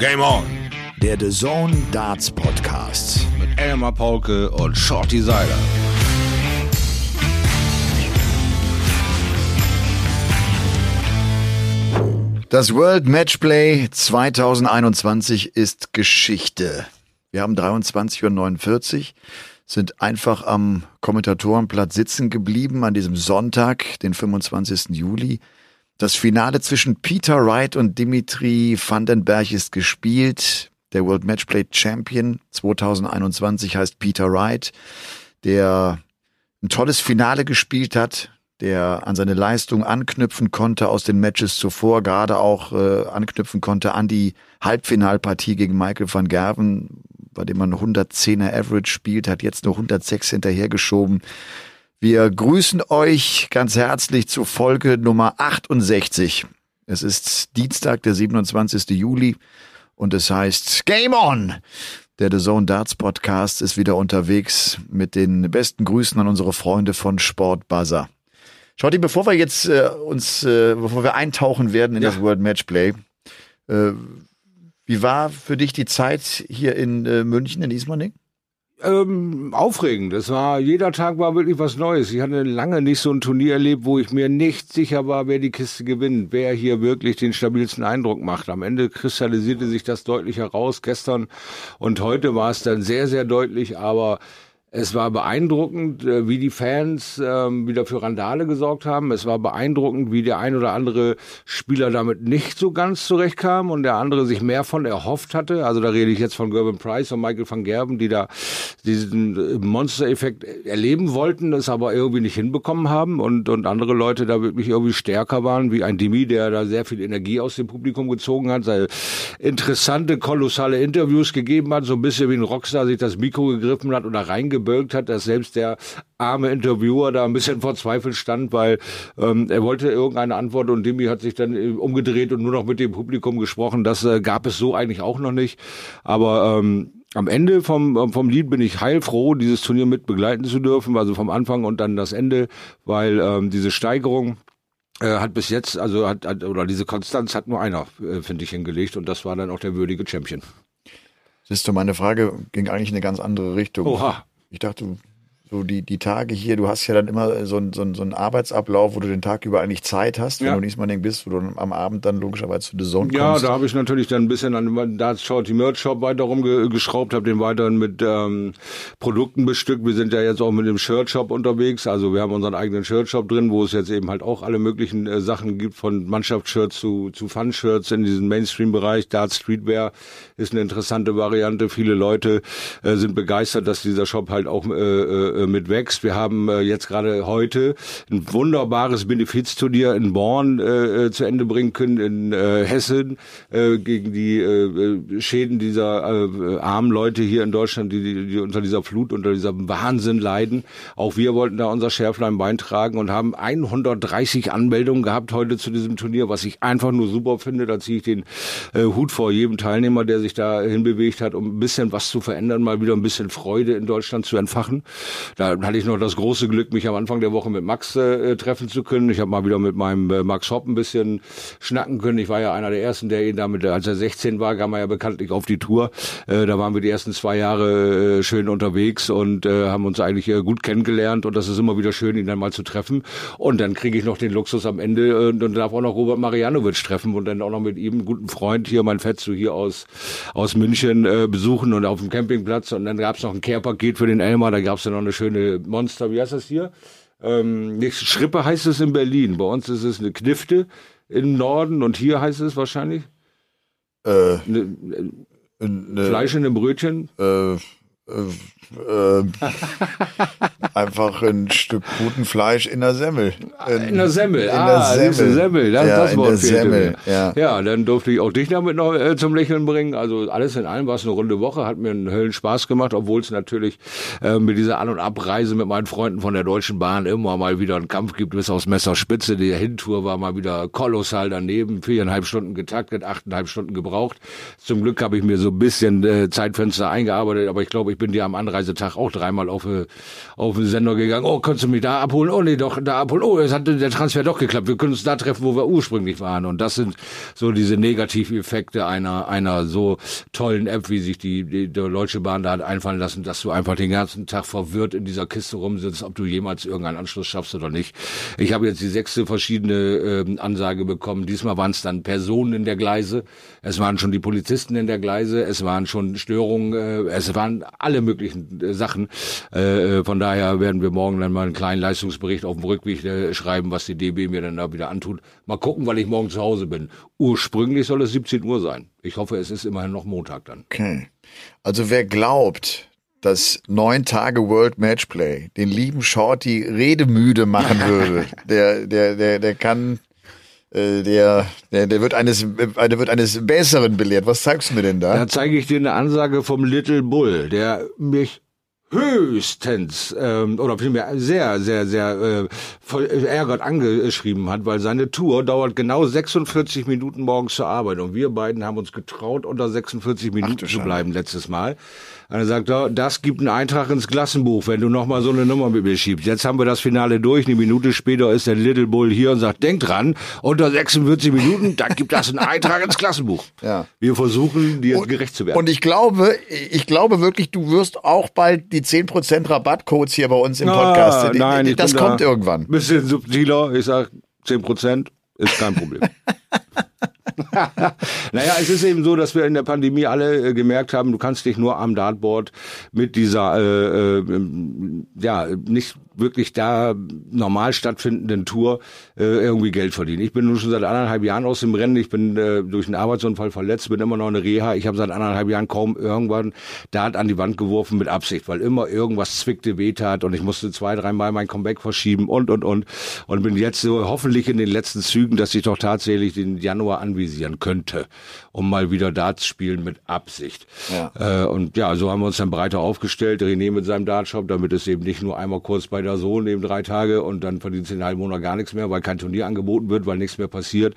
Game On. Der The Zone Darts Podcast. Mit Elmar Paulke und Shorty Seiler. Das World Matchplay 2021 ist Geschichte. Wir haben 23.49 Uhr, sind einfach am Kommentatorenplatz sitzen geblieben an diesem Sonntag, den 25. Juli. Das Finale zwischen Peter Wright und Dimitri Vandenberg ist gespielt. Der World Matchplay Champion 2021 heißt Peter Wright, der ein tolles Finale gespielt hat, der an seine Leistung anknüpfen konnte aus den Matches zuvor, gerade auch äh, anknüpfen konnte an die Halbfinalpartie gegen Michael van Gerven, bei dem man 110er Average spielt, hat jetzt nur 106 hinterhergeschoben. Wir grüßen euch ganz herzlich zu Folge Nummer 68. Es ist Dienstag, der 27. Juli und es heißt Game On! Der The Zone Darts Podcast ist wieder unterwegs mit den besten Grüßen an unsere Freunde von Sport Buzzer. Schotti, bevor wir jetzt äh, uns, äh, bevor wir eintauchen werden in ja. das World Matchplay, äh, wie war für dich die Zeit hier in äh, München, in Ismaning? Ähm, aufregend. Es war, jeder Tag war wirklich was Neues. Ich hatte lange nicht so ein Turnier erlebt, wo ich mir nicht sicher war, wer die Kiste gewinnt, wer hier wirklich den stabilsten Eindruck macht. Am Ende kristallisierte sich das deutlich heraus. Gestern und heute war es dann sehr, sehr deutlich, aber es war beeindruckend, äh, wie die Fans ähm, wieder für Randale gesorgt haben. Es war beeindruckend, wie der ein oder andere Spieler damit nicht so ganz zurechtkam und der andere sich mehr von erhofft hatte. Also da rede ich jetzt von Gerben Price und Michael van Gerben, die da diesen äh, Monster-Effekt erleben wollten, es aber irgendwie nicht hinbekommen haben und, und andere Leute da wirklich irgendwie stärker waren, wie ein Demi, der da sehr viel Energie aus dem Publikum gezogen hat, seine interessante, kolossale Interviews gegeben hat, so ein bisschen wie ein Rockstar sich das Mikro gegriffen hat oder reingebracht gebölkt hat, dass selbst der arme Interviewer da ein bisschen vor Zweifel stand, weil ähm, er wollte irgendeine Antwort und Dimi hat sich dann äh, umgedreht und nur noch mit dem Publikum gesprochen. Das äh, gab es so eigentlich auch noch nicht. Aber ähm, am Ende vom, vom Lied bin ich heilfroh, dieses Turnier mit begleiten zu dürfen, also vom Anfang und dann das Ende, weil ähm, diese Steigerung äh, hat bis jetzt, also hat, hat oder diese Konstanz hat nur einer, äh, finde ich, hingelegt und das war dann auch der würdige Champion. Siehst du, meine Frage ging eigentlich in eine ganz andere Richtung. Oha. Ich dachte, so die, die Tage hier, du hast ja dann immer so, ein, so, ein, so einen Arbeitsablauf, wo du den Tag über eigentlich Zeit hast, wenn ja. du nicht mal bist, wo du am Abend dann logischerweise zu The Zone kommst. Ja, da habe ich natürlich dann ein bisschen an Darts Shorty Merch Shop weiter rumgeschraubt, habe den weiterhin mit ähm, Produkten bestückt. Wir sind ja jetzt auch mit dem Shirt Shop unterwegs, also wir haben unseren eigenen Shirt Shop drin, wo es jetzt eben halt auch alle möglichen äh, Sachen gibt, von Mannschaftsshirts zu, zu Fun-Shirts in diesem Mainstream-Bereich. Darts Streetwear ist eine interessante Variante. Viele Leute äh, sind begeistert, dass dieser Shop halt auch äh, äh, mit wächst. Wir haben äh, jetzt gerade heute ein wunderbares Benefizturnier in Born äh, äh, zu Ende bringen können, in äh, Hessen, äh, gegen die äh, äh, Schäden dieser äh, armen Leute hier in Deutschland, die, die, die unter dieser Flut, unter dieser Wahnsinn leiden. Auch wir wollten da unser Schärflein beitragen und haben 130 Anmeldungen gehabt heute zu diesem Turnier, was ich einfach nur super finde. Da ziehe ich den äh, Hut vor jedem Teilnehmer, der sich da hinbewegt hat, um ein bisschen was zu verändern, mal wieder ein bisschen Freude in Deutschland zu entfachen. Da hatte ich noch das große Glück, mich am Anfang der Woche mit Max äh, treffen zu können. Ich habe mal wieder mit meinem äh, Max Hopp ein bisschen schnacken können. Ich war ja einer der ersten, der ihn damit, als er 16 war, kam er ja bekanntlich auf die Tour. Äh, da waren wir die ersten zwei Jahre äh, schön unterwegs und äh, haben uns eigentlich äh, gut kennengelernt und das ist immer wieder schön, ihn dann mal zu treffen. Und dann kriege ich noch den Luxus am Ende äh, und darf auch noch Robert Marianovic treffen und dann auch noch mit ihm einen guten Freund hier, mein Fetzo hier aus aus München äh, besuchen und auf dem Campingplatz und dann gab es noch ein Care-Paket für den Elmar, da gab es dann noch eine schöne Monster, wie heißt das hier? Ähm, nicht Schrippe heißt es in Berlin. Bei uns ist es eine Knifte im Norden und hier heißt es wahrscheinlich äh, ne, ne, Fleisch in einem Brötchen. Äh, äh, einfach ein Stück guten Fleisch in der Semmel. In, in der Semmel, in ah, der Semmel. Semmel. Das, ja, das Wort Semmel. Ja. ja, dann durfte ich auch dich damit noch äh, zum Lächeln bringen. Also alles in allem war es eine runde Woche, hat mir einen Höllen Spaß gemacht, obwohl es natürlich äh, mit dieser An- und Abreise mit meinen Freunden von der Deutschen Bahn immer mal wieder einen Kampf gibt bis aus Messerspitze. Die Hintour war mal wieder kolossal daneben, viereinhalb Stunden getaktet, achteinhalb Stunden gebraucht. Zum Glück habe ich mir so ein bisschen äh, Zeitfenster eingearbeitet, aber ich glaube, ich bin dir am Anreisetag auch dreimal auf, äh, auf den Sender gegangen. Oh, kannst du mich da abholen? Oh, nee, doch, da abholen. Oh, es hat der Transfer doch geklappt. Wir können uns da treffen, wo wir ursprünglich waren. Und das sind so diese Negativeffekte einer, einer so tollen App, wie sich die, die, die Deutsche Bahn da hat einfallen lassen, dass du einfach den ganzen Tag verwirrt in dieser Kiste rumsitzt, ob du jemals irgendeinen Anschluss schaffst oder nicht. Ich habe jetzt die sechste verschiedene äh, Ansage bekommen. Diesmal waren es dann Personen in der Gleise. Es waren schon die Polizisten in der Gleise. Es waren schon Störungen. Äh, es waren alle möglichen Sachen. Äh, äh von daher werden wir morgen dann mal einen kleinen Leistungsbericht auf dem Rückweg äh, schreiben, was die DB mir dann da wieder antut. Mal gucken, weil ich morgen zu Hause bin. Ursprünglich soll es 17 Uhr sein. Ich hoffe, es ist immerhin noch Montag dann. Okay. Also wer glaubt, dass neun Tage World Matchplay den lieben Shorty redemüde machen würde, der, der, der, der kann, äh, der, der, der wird eines, der wird eines Besseren belehrt. Was zeigst du mir denn da? Da zeige ich dir eine Ansage vom Little Bull, der mich höchstens ähm, oder vielmehr sehr, sehr, sehr äh, voll ärgert angeschrieben hat, weil seine Tour dauert genau 46 Minuten morgens zur Arbeit und wir beiden haben uns getraut, unter 46 Minuten zu bleiben letztes Mal. Und er sagt, das gibt einen Eintrag ins Klassenbuch, wenn du nochmal so eine Nummer mit mir schiebst. Jetzt haben wir das Finale durch. Eine Minute später ist der Little Bull hier und sagt, denk dran, unter 46 Minuten, dann gibt das einen Eintrag ins Klassenbuch. Ja. Wir versuchen, dir gerecht zu werden. Und ich glaube, ich glaube wirklich, du wirst auch bald die 10% Rabattcodes hier bei uns im Podcast. Ah, nein, das kommt da irgendwann. Bisschen subtiler. Ich sag 10% ist kein Problem. naja, es ist eben so, dass wir in der Pandemie alle äh, gemerkt haben, du kannst dich nur am Dartboard mit dieser, äh, äh, ja, nicht wirklich da normal stattfindenden Tour äh, irgendwie Geld verdienen. Ich bin nun schon seit anderthalb Jahren aus dem Rennen. Ich bin äh, durch einen Arbeitsunfall verletzt, bin immer noch eine Reha. Ich habe seit anderthalb Jahren kaum irgendwann Dart an die Wand geworfen mit Absicht, weil immer irgendwas zwickte, wehtat und ich musste zwei, dreimal mein Comeback verschieben und, und, und. Und bin jetzt so hoffentlich in den letzten Zügen, dass ich doch tatsächlich den Januar anvisieren könnte, um mal wieder Darts spielen mit Absicht. Ja. Äh, und ja, so haben wir uns dann breiter aufgestellt. René mit seinem Dartshop, damit es eben nicht nur einmal kurz bei der Sohn eben drei Tage und dann verdient sie einen halben Monat gar nichts mehr, weil kein Turnier angeboten wird, weil nichts mehr passiert.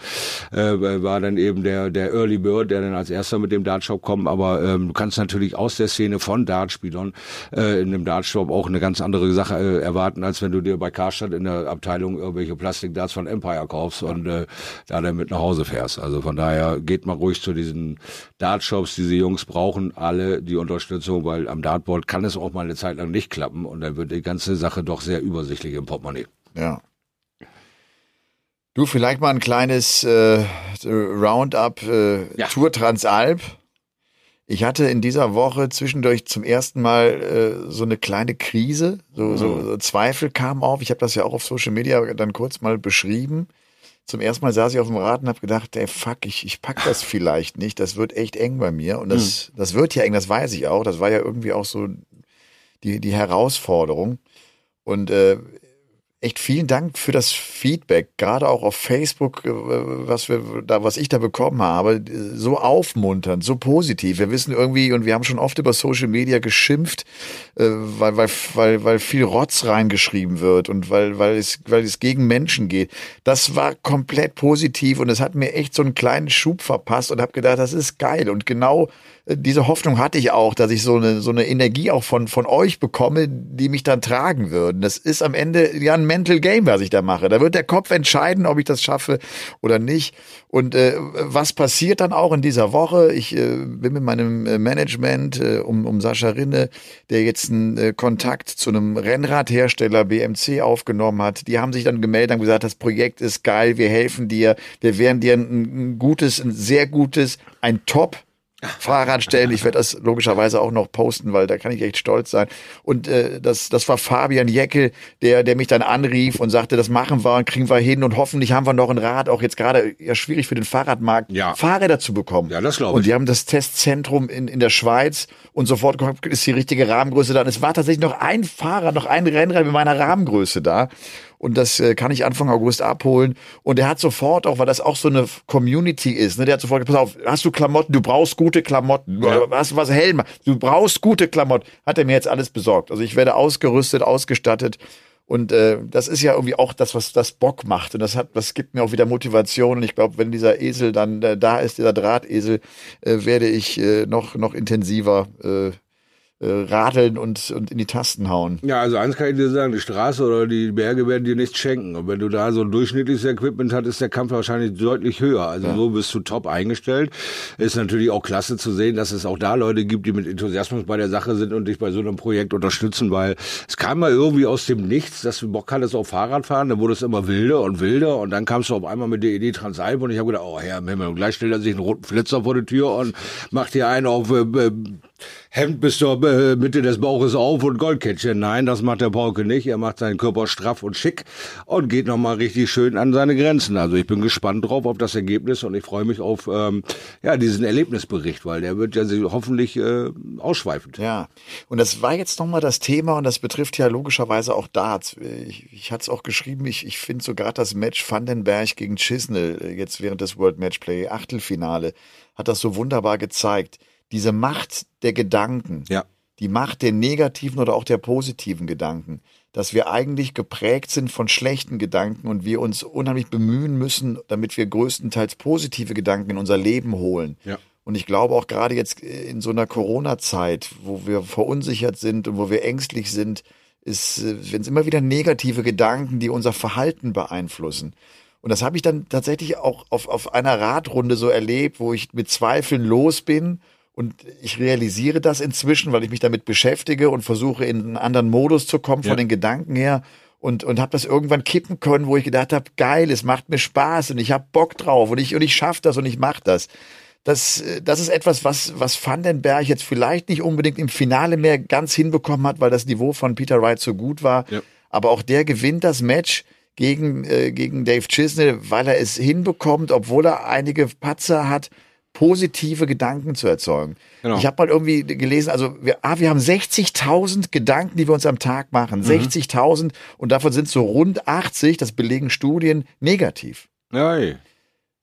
Äh, war dann eben der, der Early Bird, der dann als erster mit dem Dartshop kommt. Aber ähm, du kannst natürlich aus der Szene von Dartspielern äh, in einem Dartshop auch eine ganz andere Sache äh, erwarten, als wenn du dir bei Karstadt in der Abteilung irgendwelche Plastikdarts von Empire kaufst und äh, da dann mit nach Hause fährst. Also von daher geht mal ruhig zu diesen Dartshops. Diese Jungs brauchen alle die Unterstützung, weil am Dartboard kann es auch mal eine Zeit lang nicht klappen und dann wird die ganze Sache doch sehr übersichtlich im Portemonnaie. Ja. Du, vielleicht mal ein kleines äh, Roundup äh, ja. Tour Transalp. Ich hatte in dieser Woche zwischendurch zum ersten Mal äh, so eine kleine Krise, so, mhm. so, so Zweifel kamen auf. Ich habe das ja auch auf Social Media dann kurz mal beschrieben. Zum ersten Mal saß ich auf dem Rad und habe gedacht, ey, fuck, ich, ich pack das vielleicht nicht. Das wird echt eng bei mir. Und das, mhm. das wird ja eng, das weiß ich auch. Das war ja irgendwie auch so die, die Herausforderung. Und äh, echt vielen Dank für das Feedback, gerade auch auf Facebook, äh, was wir da, was ich da bekommen habe, so aufmunternd, so positiv. Wir wissen irgendwie und wir haben schon oft über Social Media geschimpft, äh, weil weil weil weil viel Rotz reingeschrieben wird und weil weil es weil es gegen Menschen geht. Das war komplett positiv und es hat mir echt so einen kleinen Schub verpasst und habe gedacht, das ist geil und genau diese Hoffnung hatte ich auch, dass ich so eine, so eine Energie auch von, von euch bekomme, die mich dann tragen würden. Das ist am Ende ja ein Mental Game, was ich da mache. Da wird der Kopf entscheiden, ob ich das schaffe oder nicht. Und äh, was passiert dann auch in dieser Woche? Ich äh, bin mit meinem äh, Management äh, um, um Sascha Rinne, der jetzt einen äh, Kontakt zu einem Rennradhersteller BMC aufgenommen hat. Die haben sich dann gemeldet und gesagt, das Projekt ist geil, wir helfen dir, wir werden dir ein, ein gutes, ein sehr gutes, ein Top Fahrrad stellen. Ich werde das logischerweise auch noch posten, weil da kann ich echt stolz sein. Und äh, das, das war Fabian Jeckel, der, der mich dann anrief und sagte, das machen wir und kriegen wir hin und hoffentlich haben wir noch ein Rad, auch jetzt gerade ja schwierig für den Fahrradmarkt, ja. Fahrräder zu bekommen. Ja, das glaube ich. Und die haben das Testzentrum in, in der Schweiz und sofort ist die richtige Rahmengröße da. Und es war tatsächlich noch ein Fahrer, noch ein Rennrad mit meiner Rahmengröße da und das äh, kann ich Anfang August abholen. Und er hat sofort auch, weil das auch so eine Community ist, ne, der hat sofort gesagt, pass auf, hast du Klamotten, du brauchst gute Klamotten, ja. hast du was Helm, du brauchst gute Klamotten, hat er mir jetzt alles besorgt. Also ich werde ausgerüstet, ausgestattet. Und äh, das ist ja irgendwie auch das, was das Bock macht. Und das hat, das gibt mir auch wieder Motivation. Und ich glaube, wenn dieser Esel dann äh, da ist, dieser Drahtesel, äh, werde ich äh, noch noch intensiver äh, radeln und, und in die Tasten hauen. Ja, also eins kann ich dir sagen, die Straße oder die Berge werden dir nichts schenken. Und wenn du da so ein durchschnittliches Equipment hast, ist der Kampf wahrscheinlich deutlich höher. Also ja. so bist du top eingestellt. Ist natürlich auch klasse zu sehen, dass es auch da Leute gibt, die mit Enthusiasmus bei der Sache sind und dich bei so einem Projekt unterstützen, weil es kam mal irgendwie aus dem Nichts, dass du Bock hattest auf Fahrradfahren, dann wurde es immer wilder und wilder und dann kamst du auf einmal mit der Idee Transalp und ich habe gedacht, oh Herr Himmel, und gleich stellt er sich einen roten Flitzer vor die Tür und macht dir einen auf äh, äh Hemd bis zur äh, Mitte des Bauches auf und Goldkettchen. Nein, das macht der Pauke nicht. Er macht seinen Körper straff und schick und geht nochmal richtig schön an seine Grenzen. Also ich bin gespannt drauf auf das Ergebnis und ich freue mich auf ähm, ja diesen Erlebnisbericht, weil der wird ja hoffentlich äh, ausschweifend. Ja, und das war jetzt nochmal das Thema und das betrifft ja logischerweise auch Darts. Ich, ich hatte es auch geschrieben, ich, ich finde so gerade das Match Vandenberg gegen Chisnell äh, jetzt während des World Matchplay Achtelfinale hat das so wunderbar gezeigt diese Macht der Gedanken, ja. die Macht der negativen oder auch der positiven Gedanken, dass wir eigentlich geprägt sind von schlechten Gedanken und wir uns unheimlich bemühen müssen, damit wir größtenteils positive Gedanken in unser Leben holen. Ja. Und ich glaube auch gerade jetzt in so einer Corona-Zeit, wo wir verunsichert sind und wo wir ängstlich sind, ist, wenn es immer wieder negative Gedanken, die unser Verhalten beeinflussen. Und das habe ich dann tatsächlich auch auf, auf einer Radrunde so erlebt, wo ich mit Zweifeln los bin und ich realisiere das inzwischen, weil ich mich damit beschäftige und versuche in einen anderen Modus zu kommen von ja. den Gedanken her und und habe das irgendwann kippen können, wo ich gedacht habe, geil, es macht mir Spaß und ich habe Bock drauf und ich und ich schaff das und ich mach das. Das das ist etwas, was was Vandenberg jetzt vielleicht nicht unbedingt im Finale mehr ganz hinbekommen hat, weil das Niveau von Peter Wright so gut war, ja. aber auch der gewinnt das Match gegen äh, gegen Dave Chisnell, weil er es hinbekommt, obwohl er einige Patzer hat positive Gedanken zu erzeugen. Genau. Ich habe mal irgendwie gelesen, also wir, ah, wir haben 60.000 Gedanken, die wir uns am Tag machen. Mhm. 60.000 und davon sind so rund 80, das belegen Studien, negativ. Nein,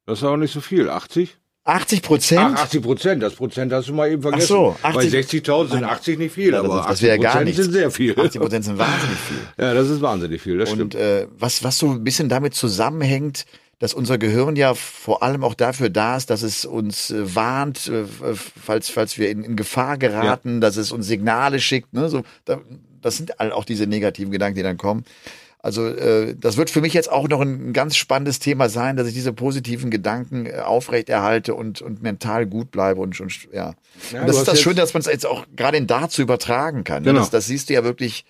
das ist auch nicht so viel. 80? 80 Prozent? Ach, 80 Prozent, das Prozent hast du mal eben vergessen. Ach so, 80, Bei 60.000 sind 80 nicht viel, ja, aber das, das 80 Prozent sind sehr viel. 80 Prozent sind wahnsinnig viel. Ja, das ist wahnsinnig viel, das Und äh, was, was so ein bisschen damit zusammenhängt, dass unser Gehirn ja vor allem auch dafür da ist, dass es uns äh, warnt, äh, falls, falls wir in, in Gefahr geraten, ja. dass es uns Signale schickt. Ne? So, da, das sind all auch diese negativen Gedanken, die dann kommen. Also äh, das wird für mich jetzt auch noch ein, ein ganz spannendes Thema sein, dass ich diese positiven Gedanken äh, aufrechterhalte und, und mental gut bleibe und schon ja. ja und das ist das Schöne, dass man es jetzt auch gerade in dazu übertragen kann. Ne? Genau. Das, das siehst du ja wirklich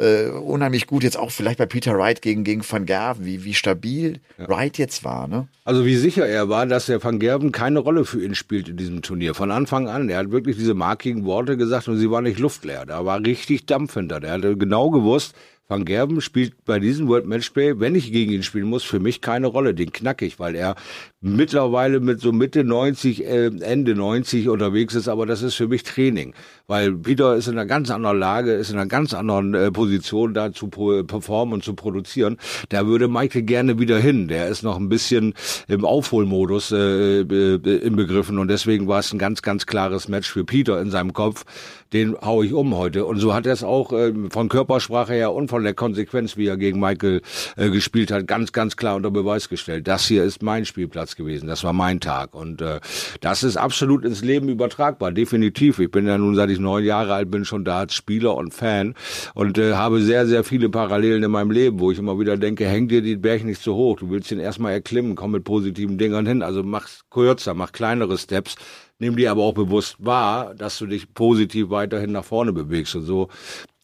äh, unheimlich gut. Jetzt auch vielleicht bei Peter Wright gegen, gegen Van Gerven, wie, wie stabil ja. Wright jetzt war. Ne? Also wie sicher er war, dass der Van Gerven keine Rolle für ihn spielt in diesem Turnier. Von Anfang an. Er hat wirklich diese markigen Worte gesagt und sie waren nicht luftleer. Da war richtig Dampf hinter. Der hatte genau gewusst, Van Gerben spielt bei diesem World Matchplay, wenn ich gegen ihn spielen muss, für mich keine Rolle. Den knack ich, weil er mittlerweile mit so Mitte 90, äh, Ende 90 unterwegs ist, aber das ist für mich Training, weil Peter ist in einer ganz anderen Lage, ist in einer ganz anderen äh, Position da zu performen und zu produzieren. Da würde Michael gerne wieder hin. Der ist noch ein bisschen im Aufholmodus äh, äh, im Begriffen und deswegen war es ein ganz, ganz klares Match für Peter in seinem Kopf. Den hau ich um heute. Und so hat er es auch äh, von Körpersprache her und von der Konsequenz, wie er gegen Michael äh, gespielt hat, ganz, ganz klar unter Beweis gestellt. Das hier ist mein Spielplatz Platz gewesen. Das war mein Tag. Und äh, das ist absolut ins Leben übertragbar, definitiv. Ich bin ja nun, seit ich neun Jahre alt bin, schon da als Spieler und Fan und äh, habe sehr, sehr viele Parallelen in meinem Leben, wo ich immer wieder denke, häng dir die Berg nicht zu hoch. Du willst ihn erstmal erklimmen, komm mit positiven Dingern hin. Also mach kürzer, mach kleinere Steps. Nimm dir aber auch bewusst wahr, dass du dich positiv weiterhin nach vorne bewegst. Und so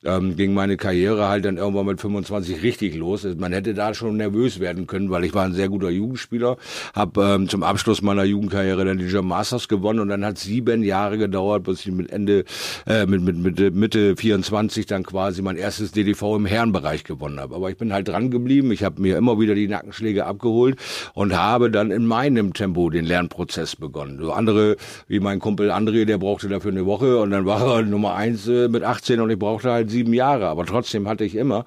ähm, ging meine Karriere halt dann irgendwann mit 25 richtig los. Man hätte da schon nervös werden können, weil ich war ein sehr guter Jugendspieler, habe ähm, zum Abschluss meiner Jugendkarriere dann die German Masters gewonnen und dann hat sieben Jahre gedauert, bis ich mit Ende, äh, mit, mit, mit Mitte 24 dann quasi mein erstes DDV im Herrenbereich gewonnen habe. Aber ich bin halt dran geblieben, ich habe mir immer wieder die Nackenschläge abgeholt und habe dann in meinem Tempo den Lernprozess begonnen. So andere, wie mein Kumpel André, der brauchte dafür eine Woche und dann war er Nummer eins äh, mit 18 und ich brauchte halt sieben Jahre, aber trotzdem hatte ich immer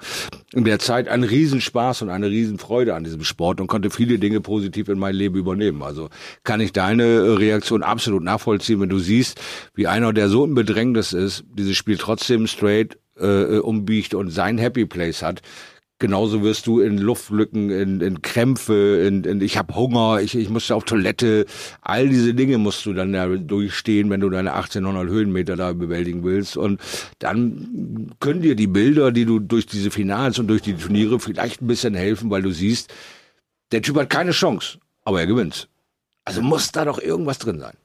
in der Zeit einen Riesenspaß und eine Riesenfreude an diesem Sport und konnte viele Dinge positiv in mein Leben übernehmen. Also kann ich deine Reaktion absolut nachvollziehen, wenn du siehst, wie einer, der so ein Bedrängnis ist, dieses Spiel trotzdem straight äh, umbiegt und sein Happy Place hat, Genauso wirst du in Luftlücken, in, in Krämpfe, in, in ich habe Hunger, ich, ich musste auf Toilette. All diese Dinge musst du dann ja durchstehen, wenn du deine 1800 Höhenmeter da bewältigen willst. Und dann können dir die Bilder, die du durch diese Finals und durch die Turniere vielleicht ein bisschen helfen, weil du siehst, der Typ hat keine Chance, aber er gewinnt. Also muss da doch irgendwas drin sein.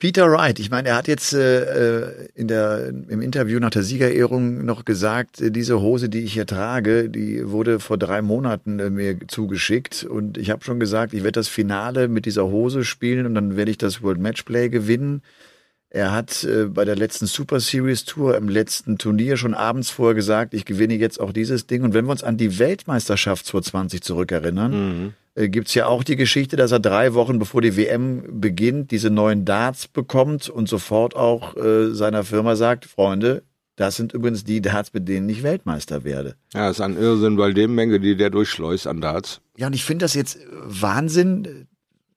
Peter Wright, ich meine, er hat jetzt äh, in der, im Interview nach der Siegerehrung noch gesagt, äh, diese Hose, die ich hier trage, die wurde vor drei Monaten äh, mir zugeschickt und ich habe schon gesagt, ich werde das Finale mit dieser Hose spielen und dann werde ich das World Matchplay gewinnen. Er hat äh, bei der letzten Super Series Tour im letzten Turnier schon abends vorher gesagt, ich gewinne jetzt auch dieses Ding. Und wenn wir uns an die Weltmeisterschaft 2020 zurückerinnern, mhm äh, gibt's ja auch die Geschichte, dass er drei Wochen bevor die WM beginnt, diese neuen Darts bekommt und sofort auch äh, seiner Firma sagt, Freunde, das sind übrigens die Darts, mit denen ich Weltmeister werde. Ja, das ist ein Irrsinn, weil dem Menge, die der durchschleust an Darts. Ja, und ich finde das jetzt Wahnsinn.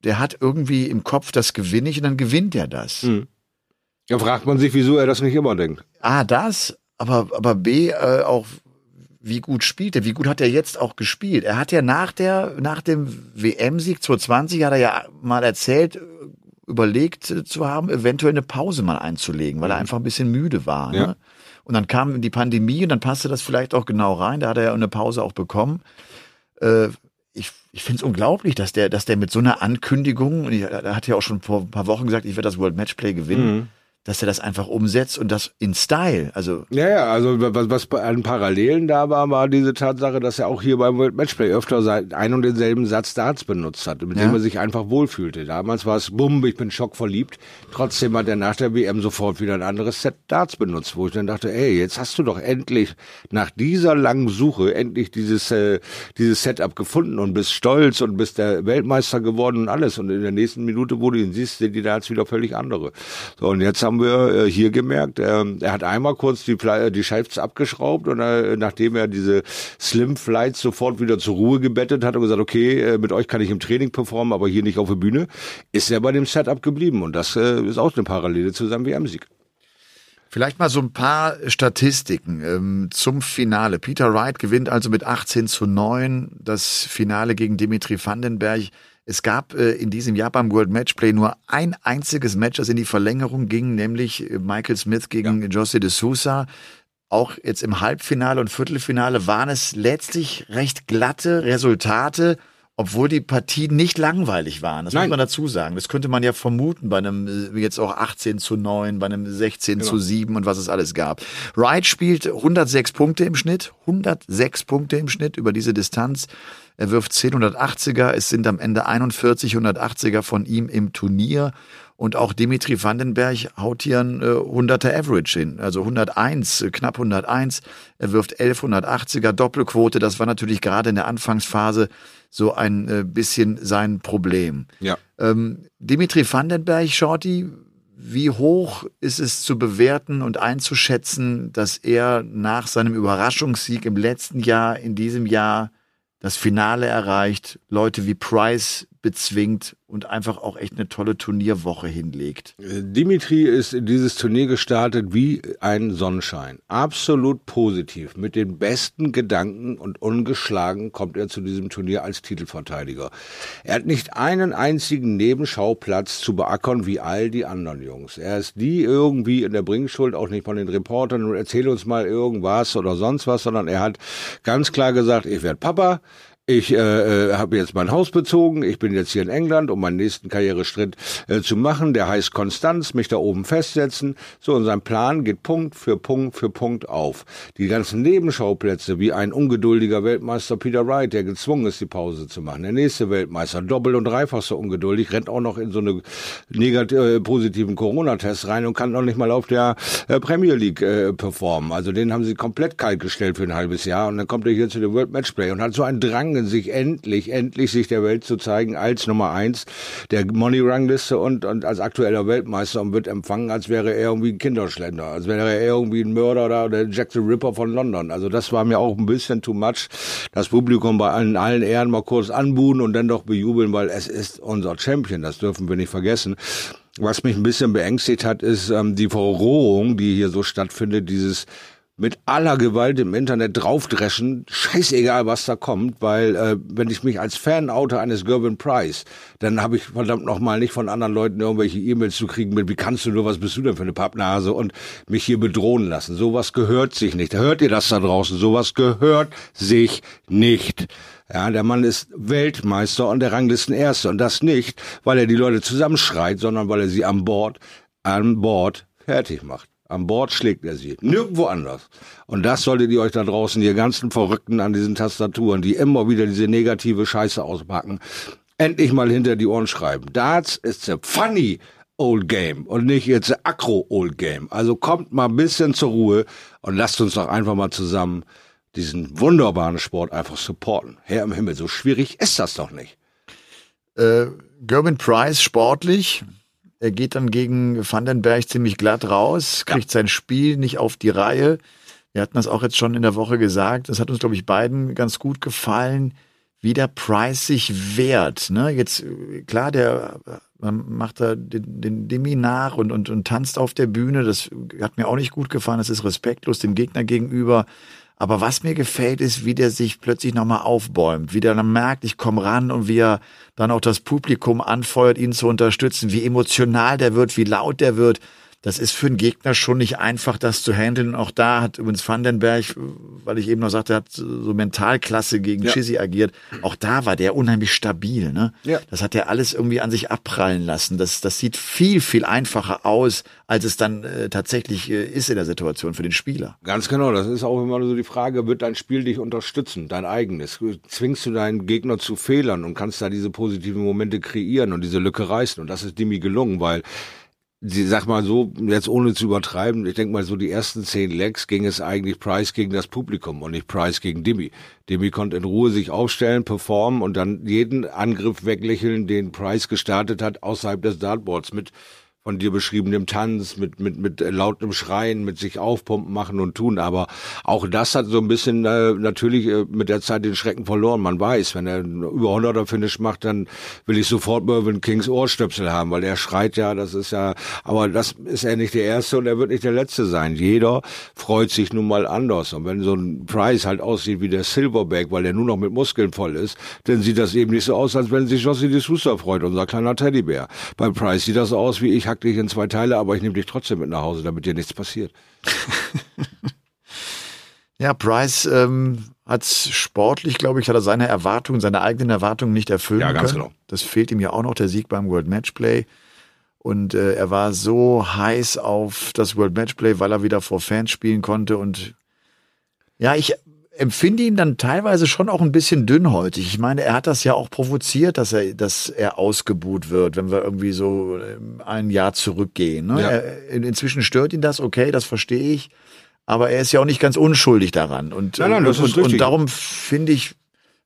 Der hat irgendwie im Kopf, das gewinne ich und dann gewinnt er das. Mhm. Ja, fragt man sich, wieso er das nicht immer denkt. Ah, das, aber, aber B, äh, auch wie gut spielt er, wie gut hat er jetzt auch gespielt. Er hat ja nach der, nach dem WM-Sieg 2020 hat er ja mal erzählt, überlegt zu haben, eventuell eine Pause mal einzulegen, weil er mhm. einfach ein bisschen müde war. Ne? Ja. Und dann kam die Pandemie und dann passte das vielleicht auch genau rein. Da hat er ja eine Pause auch bekommen. Äh, ich ich finde es unglaublich, dass der, dass der mit so einer Ankündigung, und ich, er hat ja auch schon vor ein paar Wochen gesagt, ich werde das World Matchplay gewinnen. Mhm dass er das einfach umsetzt und das in Style. Also ja, ja, also was, was an Parallelen da war, war diese Tatsache, dass er auch hier beim World Matchplay öfter einen und denselben Satz Darts benutzt hat, mit ja. dem er sich einfach wohlfühlte. Damals war es bumm, ich bin schockverliebt. Trotzdem hat er nach der WM sofort wieder ein anderes Set Darts benutzt, wo ich dann dachte, ey, jetzt hast du doch endlich nach dieser langen Suche endlich dieses äh, dieses Setup gefunden und bist stolz und bist der Weltmeister geworden und alles. Und in der nächsten Minute, wo du ihn siehst, sind die Darts wieder völlig andere. So und jetzt haben haben wir äh, hier gemerkt. Ähm, er hat einmal kurz die, die Scheiffs abgeschraubt und äh, nachdem er diese Slim Flights sofort wieder zur Ruhe gebettet hat und gesagt, okay, äh, mit euch kann ich im Training performen, aber hier nicht auf der Bühne, ist er bei dem Setup geblieben und das ist auch eine Parallele zu seinem WM-Sieg. Vielleicht mal so ein paar Statistiken ähm, zum Finale. Peter Wright gewinnt also mit 18 zu 9 das Finale gegen Dimitri Vandenberg. Es gab äh, in diesem Jahr beim World Matchplay nur ein einziges Match, das in die Verlängerung ging, nämlich äh, Michael Smith gegen ja. José de Sousa. Auch jetzt im Halbfinale und Viertelfinale waren es letztlich recht glatte Resultate, obwohl die Partien nicht langweilig waren. Das Nein. muss man dazu sagen. Das könnte man ja vermuten bei einem äh, jetzt auch 18 zu 9, bei einem 16 genau. zu 7 und was es alles gab. Wright spielt 106 Punkte im Schnitt, 106 Punkte im Schnitt über diese Distanz. Er wirft 10 180er. Es sind am Ende 41 180er von ihm im Turnier. Und auch Dimitri Vandenberg haut hier ein äh, 100er Average hin. Also 101, äh, knapp 101. Er wirft 11 180er Doppelquote. Das war natürlich gerade in der Anfangsphase so ein äh, bisschen sein Problem. Ja. Ähm, Dimitri Vandenberg, Shorty, wie hoch ist es zu bewerten und einzuschätzen, dass er nach seinem Überraschungssieg im letzten Jahr, in diesem Jahr das Finale erreicht, Leute wie Price bezwingt und einfach auch echt eine tolle Turnierwoche hinlegt. Dimitri ist in dieses Turnier gestartet wie ein Sonnenschein. Absolut positiv. Mit den besten Gedanken und ungeschlagen kommt er zu diesem Turnier als Titelverteidiger. Er hat nicht einen einzigen Nebenschauplatz zu beackern wie all die anderen Jungs. Er ist nie irgendwie in der Bringschuld, auch nicht von den Reportern und erzähl uns mal irgendwas oder sonst was, sondern er hat ganz klar gesagt, ich werde Papa, ich äh, äh, habe jetzt mein Haus bezogen, ich bin jetzt hier in England, um meinen nächsten Karriereschritt äh, zu machen. Der heißt Konstanz, mich da oben festsetzen. So, und sein Plan geht Punkt für Punkt für Punkt auf. Die ganzen Nebenschauplätze, wie ein ungeduldiger Weltmeister Peter Wright, der gezwungen ist, die Pause zu machen. Der nächste Weltmeister, doppelt und dreifach so ungeduldig, rennt auch noch in so eine negativ, äh, positiven Corona-Test rein und kann noch nicht mal auf der äh, Premier League äh, performen. Also den haben sie komplett kalt gestellt für ein halbes Jahr und dann kommt er hier zu dem World Matchplay und hat so einen Drang gezwungen, sich endlich, endlich sich der Welt zu zeigen als Nummer eins der Money-Rangliste und, und als aktueller Weltmeister und wird empfangen, als wäre er irgendwie ein Kinderschlender, als wäre er irgendwie ein Mörder oder der Jack the Ripper von London. Also das war mir auch ein bisschen too much. Das Publikum bei allen, allen Ehren mal kurz anbuhen und dann doch bejubeln, weil es ist unser Champion, das dürfen wir nicht vergessen. Was mich ein bisschen beängstigt hat, ist ähm, die Verrohung, die hier so stattfindet, dieses mit aller Gewalt im Internet draufdreschen, scheißegal, was da kommt, weil äh, wenn ich mich als Fan oute eines Gervin Price, dann habe ich verdammt nochmal nicht von anderen Leuten irgendwelche E-Mails zu kriegen mit, wie kannst du nur, was bist du denn für eine Pappnase und mich hier bedrohen lassen. Sowas gehört sich nicht. Hört ihr das da draußen? Sowas gehört sich nicht. Ja, der Mann ist Weltmeister und der Ranglistenerste und das nicht, weil er die Leute zusammenschreit, sondern weil er sie an Bord, an Bord fertig macht. An Bord schlägt er sie. Nirgendwo anders. Und das solltet ihr euch da draußen, ihr ganzen Verrückten an diesen Tastaturen, die immer wieder diese negative Scheiße auspacken, endlich mal hinter die Ohren schreiben. Darts ist a funny old game und nicht jetzt a acro old game. Also kommt mal ein bisschen zur Ruhe und lasst uns doch einfach mal zusammen diesen wunderbaren Sport einfach supporten. Herr im Himmel, so schwierig ist das doch nicht. Äh, Gerben Price sportlich, er geht dann gegen Vandenberg ziemlich glatt raus, kriegt ja. sein Spiel nicht auf die Reihe. Wir hatten das auch jetzt schon in der Woche gesagt. Das hat uns, glaube ich, beiden ganz gut gefallen, wie der Price sich wehrt. Ne? Jetzt, klar, der man macht da den, den Demi nach und, und, und tanzt auf der Bühne. Das hat mir auch nicht gut gefallen. Das ist respektlos dem Gegner gegenüber. Aber was mir gefällt, ist, wie der sich plötzlich nochmal aufbäumt, wie der dann merkt, ich komme ran und wie er dann auch das Publikum anfeuert, ihn zu unterstützen, wie emotional der wird, wie laut der wird das ist für einen Gegner schon nicht einfach, das zu handeln. Auch da hat übrigens Vandenberg, weil ich eben noch sagte, hat so Mentalklasse gegen ja. Chizzy agiert. Auch da war der unheimlich stabil. Ne? Ja. Das hat er alles irgendwie an sich abprallen lassen. Das, das sieht viel, viel einfacher aus, als es dann äh, tatsächlich äh, ist in der Situation für den Spieler. Ganz genau. Das ist auch immer so die Frage, wird dein Spiel dich unterstützen, dein eigenes? Zwingst du deinen Gegner zu Fehlern und kannst da diese positiven Momente kreieren und diese Lücke reißen? Und das ist Dimi gelungen, weil die, sag mal so, jetzt ohne zu übertreiben, ich denke mal so die ersten zehn Legs ging es eigentlich Price gegen das Publikum und nicht Price gegen Dimi. Dimi konnte in Ruhe sich aufstellen, performen und dann jeden Angriff weglächeln, den Price gestartet hat, außerhalb des Dartboards mit von dir beschriebenem Tanz, mit, mit, mit lautem Schreien, mit sich aufpumpen, machen und tun. Aber auch das hat so ein bisschen äh, natürlich äh, mit der Zeit den Schrecken verloren. Man weiß, wenn er über 100er Finish macht, dann will ich sofort Mervyn Kings Ohrstöpsel haben, weil er schreit ja, das ist ja, aber das ist er nicht der Erste und er wird nicht der Letzte sein. Jeder freut sich nun mal anders. Und wenn so ein Price halt aussieht wie der Silverback, weil er nur noch mit Muskeln voll ist, dann sieht das eben nicht so aus, als wenn sich Jossi D'Souza freut, unser kleiner Teddybär. Bei Price sieht das aus wie ich hack dich in zwei Teile, aber ich nehme dich trotzdem mit nach Hause, damit dir nichts passiert. ja, Bryce ähm, hat sportlich, glaube ich, hat er seine Erwartungen, seine eigenen Erwartungen nicht erfüllen ja, ganz können. Genau. Das fehlt ihm ja auch noch, der Sieg beim World Matchplay. Und äh, er war so heiß auf das World Matchplay, weil er wieder vor Fans spielen konnte. Und ja, ich empfinde ihn dann teilweise schon auch ein bisschen dünnhäutig. Ich meine, er hat das ja auch provoziert, dass er, dass er ausgebuht wird, wenn wir irgendwie so ähm, ein Jahr zurückgehen. Ne? Ja. Er, inzwischen stört ihn das, okay, das verstehe ich. Aber er ist ja auch nicht ganz unschuldig daran. Und, nein, nein, und, und, und darum finde ich,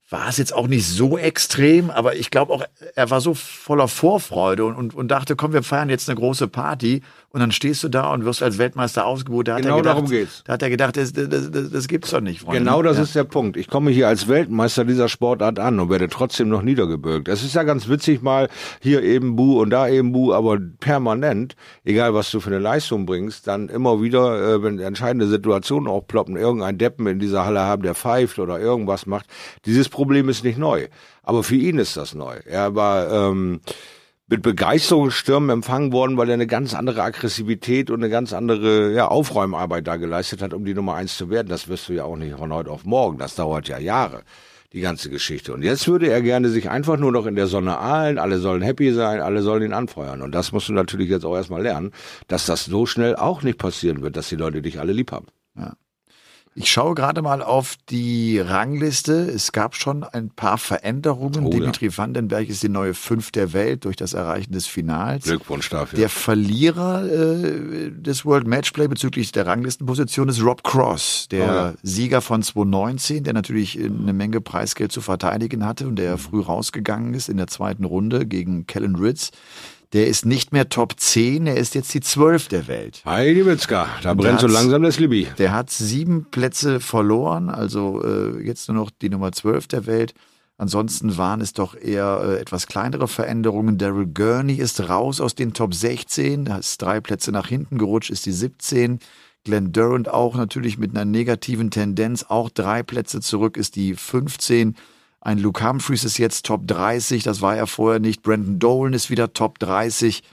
war es jetzt auch nicht so extrem, aber ich glaube auch, er war so voller Vorfreude und, und, und dachte, komm, wir feiern jetzt eine große Party und dann stehst du da und wirst als Weltmeister ausgebucht. Da genau gedacht, darum geht's. Da hat er gedacht, das, das, das, das gibt's doch nicht, Freunde. Genau das ja. ist der Punkt. Ich komme hier als Weltmeister dieser Sportart an und werde trotzdem noch niedergebürgt. Es ist ja ganz witzig mal hier eben Bu und da eben Bu, aber permanent, egal was du für eine Leistung bringst, dann immer wieder, äh, wenn entscheidende Situationen aufploppen, irgendein Deppen in dieser Halle haben, der pfeift oder irgendwas macht. Dieses Problem ist nicht neu. Aber für ihn ist das neu. Er war ähm, mit Begeisterungsstürmen empfangen worden, weil er eine ganz andere Aggressivität und eine ganz andere ja, Aufräumarbeit da geleistet hat, um die Nummer eins zu werden. Das wirst du ja auch nicht von heute auf morgen. Das dauert ja Jahre, die ganze Geschichte. Und jetzt würde er gerne sich einfach nur noch in der Sonne ahlen. Alle sollen happy sein, alle sollen ihn anfeuern. Und das musst du natürlich jetzt auch erstmal lernen, dass das so schnell auch nicht passieren wird, dass die Leute dich alle lieb haben. Ich schaue gerade mal auf die Rangliste. Es gab schon ein paar Veränderungen. Oh, Dimitri ja. Vandenberg ist die neue Fünf der Welt durch das Erreichen des Finals. Glückwunsch dafür. Der Verlierer äh, des World Matchplay bezüglich der Ranglistenposition ist Rob Cross, der oh, ja. Sieger von 2019, der natürlich eine Menge Preisgeld zu verteidigen hatte und der früh rausgegangen ist in der zweiten Runde gegen Kellen Ritz. Der ist nicht mehr Top 10, er ist jetzt die 12 der Welt. Heidi Witzka, da brennt so langsam das Libby. Der hat sieben Plätze verloren, also äh, jetzt nur noch die Nummer 12 der Welt. Ansonsten waren es doch eher äh, etwas kleinere Veränderungen. Daryl Gurney ist raus aus den Top 16, da ist drei Plätze nach hinten gerutscht, ist die 17. Glenn Durant auch natürlich mit einer negativen Tendenz. Auch drei Plätze zurück ist die 15. Ein Luke Humphreys ist jetzt Top 30, das war er vorher nicht. Brandon Dolan ist wieder Top 30.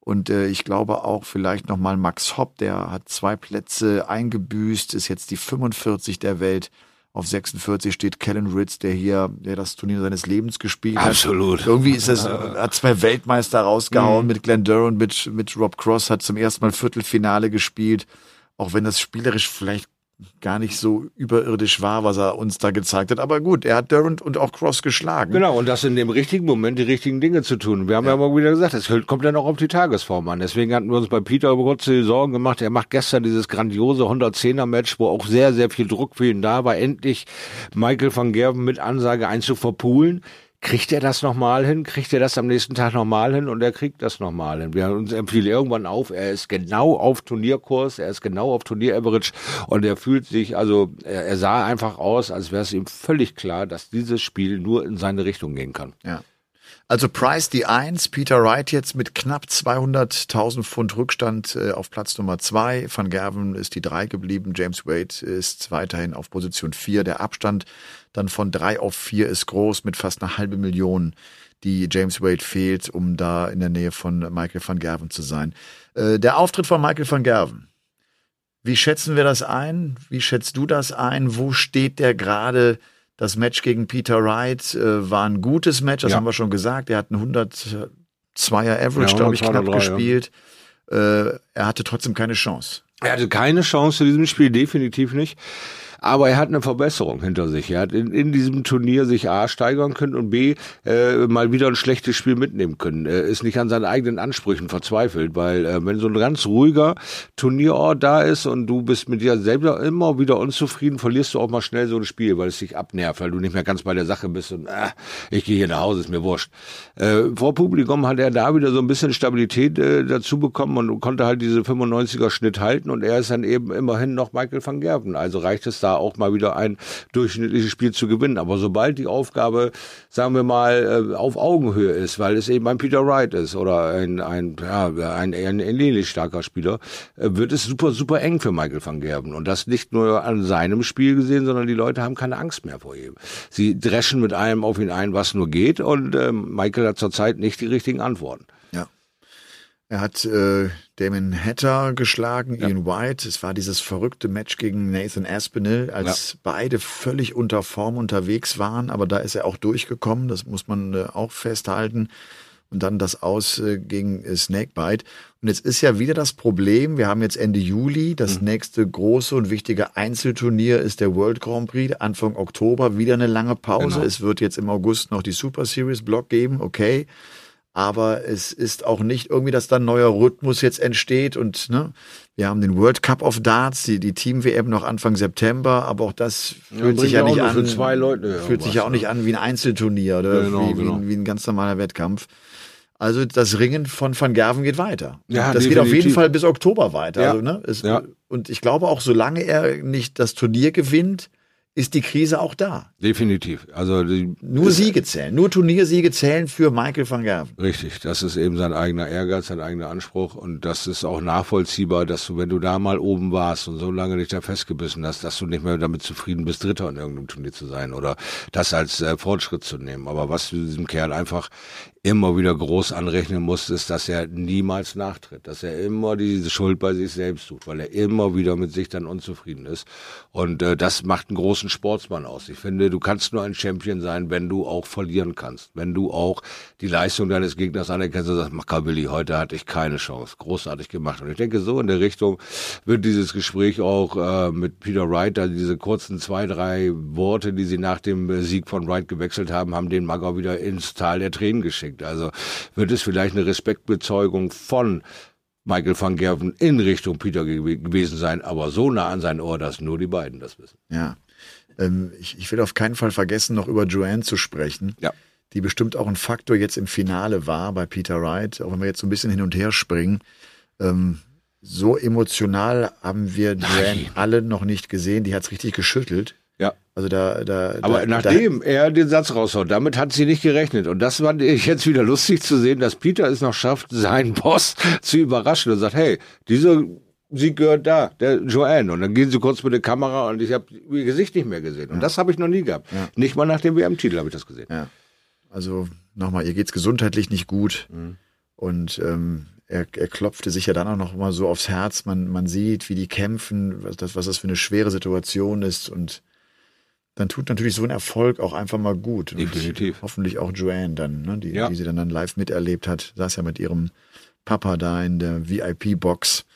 Und äh, ich glaube auch vielleicht nochmal Max Hopp, der hat zwei Plätze eingebüßt, ist jetzt die 45 der Welt. Auf 46 steht Kellen Ritz, der hier, der das Turnier seines Lebens gespielt hat. Absolut. Irgendwie ist es, hat zwei Weltmeister rausgehauen mhm. mit Glenn Durant, mit, mit Rob Cross, hat zum ersten Mal Viertelfinale gespielt. Auch wenn das spielerisch vielleicht gar nicht so überirdisch war, was er uns da gezeigt hat. Aber gut, er hat Durant und auch Cross geschlagen. Genau, und das in dem richtigen Moment die richtigen Dinge zu tun. Wir haben ja, ja immer wieder gesagt, es kommt ja noch auf die Tagesform an. Deswegen hatten wir uns bei Peter über kurze Sorgen gemacht. Er macht gestern dieses grandiose 110er-Match, wo auch sehr, sehr viel Druck für ihn da war, endlich Michael van Gerven mit Ansage einzuverpulen. Kriegt er das nochmal hin? Kriegt er das am nächsten Tag nochmal hin? Und er kriegt das nochmal hin. Wir uns empfiehlt irgendwann auf, er ist genau auf Turnierkurs, er ist genau auf Turnier-Average und er fühlt sich, also er, er sah einfach aus, als wäre es ihm völlig klar, dass dieses Spiel nur in seine Richtung gehen kann. Ja. Also Price die Eins, Peter Wright jetzt mit knapp 200.000 Pfund Rückstand äh, auf Platz Nummer zwei. Van Gerven ist die Drei geblieben. James Wade ist weiterhin auf Position vier. Der Abstand dann von drei auf vier ist groß mit fast einer halbe Million, die James Wade fehlt, um da in der Nähe von Michael van Gerven zu sein. Äh, der Auftritt von Michael van Gerven. Wie schätzen wir das ein? Wie schätzt du das ein? Wo steht der gerade? Das Match gegen Peter Wright äh, war ein gutes Match, das ja. haben wir schon gesagt. Er hat einen 102er Average, ja, glaube ich, knapp 3, gespielt. Ja. Äh, er hatte trotzdem keine Chance. Er hatte keine Chance in diesem Spiel, definitiv nicht. Aber er hat eine Verbesserung hinter sich. Er hat in, in diesem Turnier sich A steigern können und B äh, mal wieder ein schlechtes Spiel mitnehmen können. Er ist nicht an seinen eigenen Ansprüchen verzweifelt, weil äh, wenn so ein ganz ruhiger Turnierort da ist und du bist mit dir selber immer wieder unzufrieden, verlierst du auch mal schnell so ein Spiel, weil es dich abnervt, weil du nicht mehr ganz bei der Sache bist und äh, ich gehe hier nach Hause, ist mir wurscht. Äh, vor Publikum hat er da wieder so ein bisschen Stabilität äh, dazu bekommen und konnte halt diese 95er Schnitt halten und er ist dann eben immerhin noch Michael van Gerven. Also reicht es da auch mal wieder ein durchschnittliches Spiel zu gewinnen. Aber sobald die Aufgabe, sagen wir mal, äh, auf Augenhöhe ist, weil es eben ein Peter Wright ist oder ein, ein, ja, ein, ein ähnlich starker Spieler, äh, wird es super, super eng für Michael van Gerben. Und das nicht nur an seinem Spiel gesehen, sondern die Leute haben keine Angst mehr vor ihm. Sie dreschen mit allem auf ihn ein, was nur geht. Und äh, Michael hat zurzeit nicht die richtigen Antworten. Er hat äh, Damon Hatter geschlagen, ja. Ian White. Es war dieses verrückte Match gegen Nathan Aspinall, als ja. beide völlig unter Form unterwegs waren. Aber da ist er auch durchgekommen. Das muss man äh, auch festhalten. Und dann das Aus äh, gegen äh, Snakebite. Und jetzt ist ja wieder das Problem. Wir haben jetzt Ende Juli. Das mhm. nächste große und wichtige Einzelturnier ist der World Grand Prix. Anfang Oktober wieder eine lange Pause. Genau. Es wird jetzt im August noch die Super Series Block geben. Okay aber es ist auch nicht irgendwie, dass da ein neuer Rhythmus jetzt entsteht und ne, wir haben den World Cup of Darts, die, die Team WM noch Anfang September, aber auch das fühlt ja, sich ja nicht an, für zwei Leute, fühlt sich ja auch nicht an wie ein Einzelturnier oder genau, wie, genau. Wie, wie, ein ganz normaler Wettkampf. Also das Ringen von Van Gerven geht weiter. Ja, das definitiv. geht auf jeden Fall bis Oktober weiter. Ja. Also, ne, es, ja. Und ich glaube auch, solange er nicht das Turnier gewinnt, ist die Krise auch da. Definitiv. Also die, nur Siege zählen, nur Turniersiege zählen für Michael van Gerven. Richtig, das ist eben sein eigener Ehrgeiz, sein eigener Anspruch und das ist auch nachvollziehbar, dass du, wenn du da mal oben warst und so lange dich da festgebissen hast, dass du nicht mehr damit zufrieden bist, Dritter in irgendeinem Turnier zu sein oder das als äh, Fortschritt zu nehmen. Aber was du diesem Kerl einfach immer wieder groß anrechnen muss, ist, dass er niemals nachtritt, dass er immer diese Schuld bei sich selbst sucht, weil er immer wieder mit sich dann unzufrieden ist. Und äh, das macht einen großen Sportsmann aus. Ich finde, du kannst nur ein Champion sein, wenn du auch verlieren kannst, wenn du auch die Leistung deines Gegners anerkennst und sagst, Makabili, heute hatte ich keine Chance, großartig gemacht. Und ich denke, so in der Richtung wird dieses Gespräch auch äh, mit Peter Wright, da diese kurzen zwei, drei Worte, die sie nach dem Sieg von Wright gewechselt haben, haben den Magau wieder ins Tal der Tränen geschickt geschickt. Also wird es vielleicht eine Respektbezeugung von Michael van Gerven in Richtung Peter gewesen sein, aber so nah an sein Ohr, dass nur die beiden das wissen. Ja. Ähm, ich, ich, will auf keinen Fall vergessen, noch über Joanne zu sprechen. Ja. Die bestimmt auch ein Faktor jetzt im Finale war bei Peter Wright, auch wenn wir jetzt so ein bisschen hin und her springen. Ähm, so emotional haben wir Joanne alle noch nicht gesehen. Die hat es richtig geschüttelt. Ja. Also da, da. Aber da, nachdem da, er den Satz raushaut, damit hat sie nicht gerechnet. Und das fand ich jetzt wieder lustig zu sehen, dass Peter es noch schafft, seinen Boss zu überraschen und sagt, hey, diese sie gehört da, der Joanne. Und dann gehen sie kurz mit der Kamera und ich habe ihr Gesicht nicht mehr gesehen. Und ja. das habe ich noch nie gehabt. Ja. Nicht mal nach dem WM-Titel habe ich das gesehen. Ja. Also nochmal, ihr geht's gesundheitlich nicht gut. Mhm. Und ähm, er, er klopfte sich ja dann auch noch mal so aufs Herz. Man, man sieht, wie die kämpfen, was das, was das für eine schwere Situation ist. Und dann tut natürlich so ein Erfolg auch einfach mal gut. Definitiv. Und hoffentlich auch Joanne dann, ne, die, ja. die sie dann, dann live miterlebt hat, saß ja mit ihrem Papa da in der VIP-Box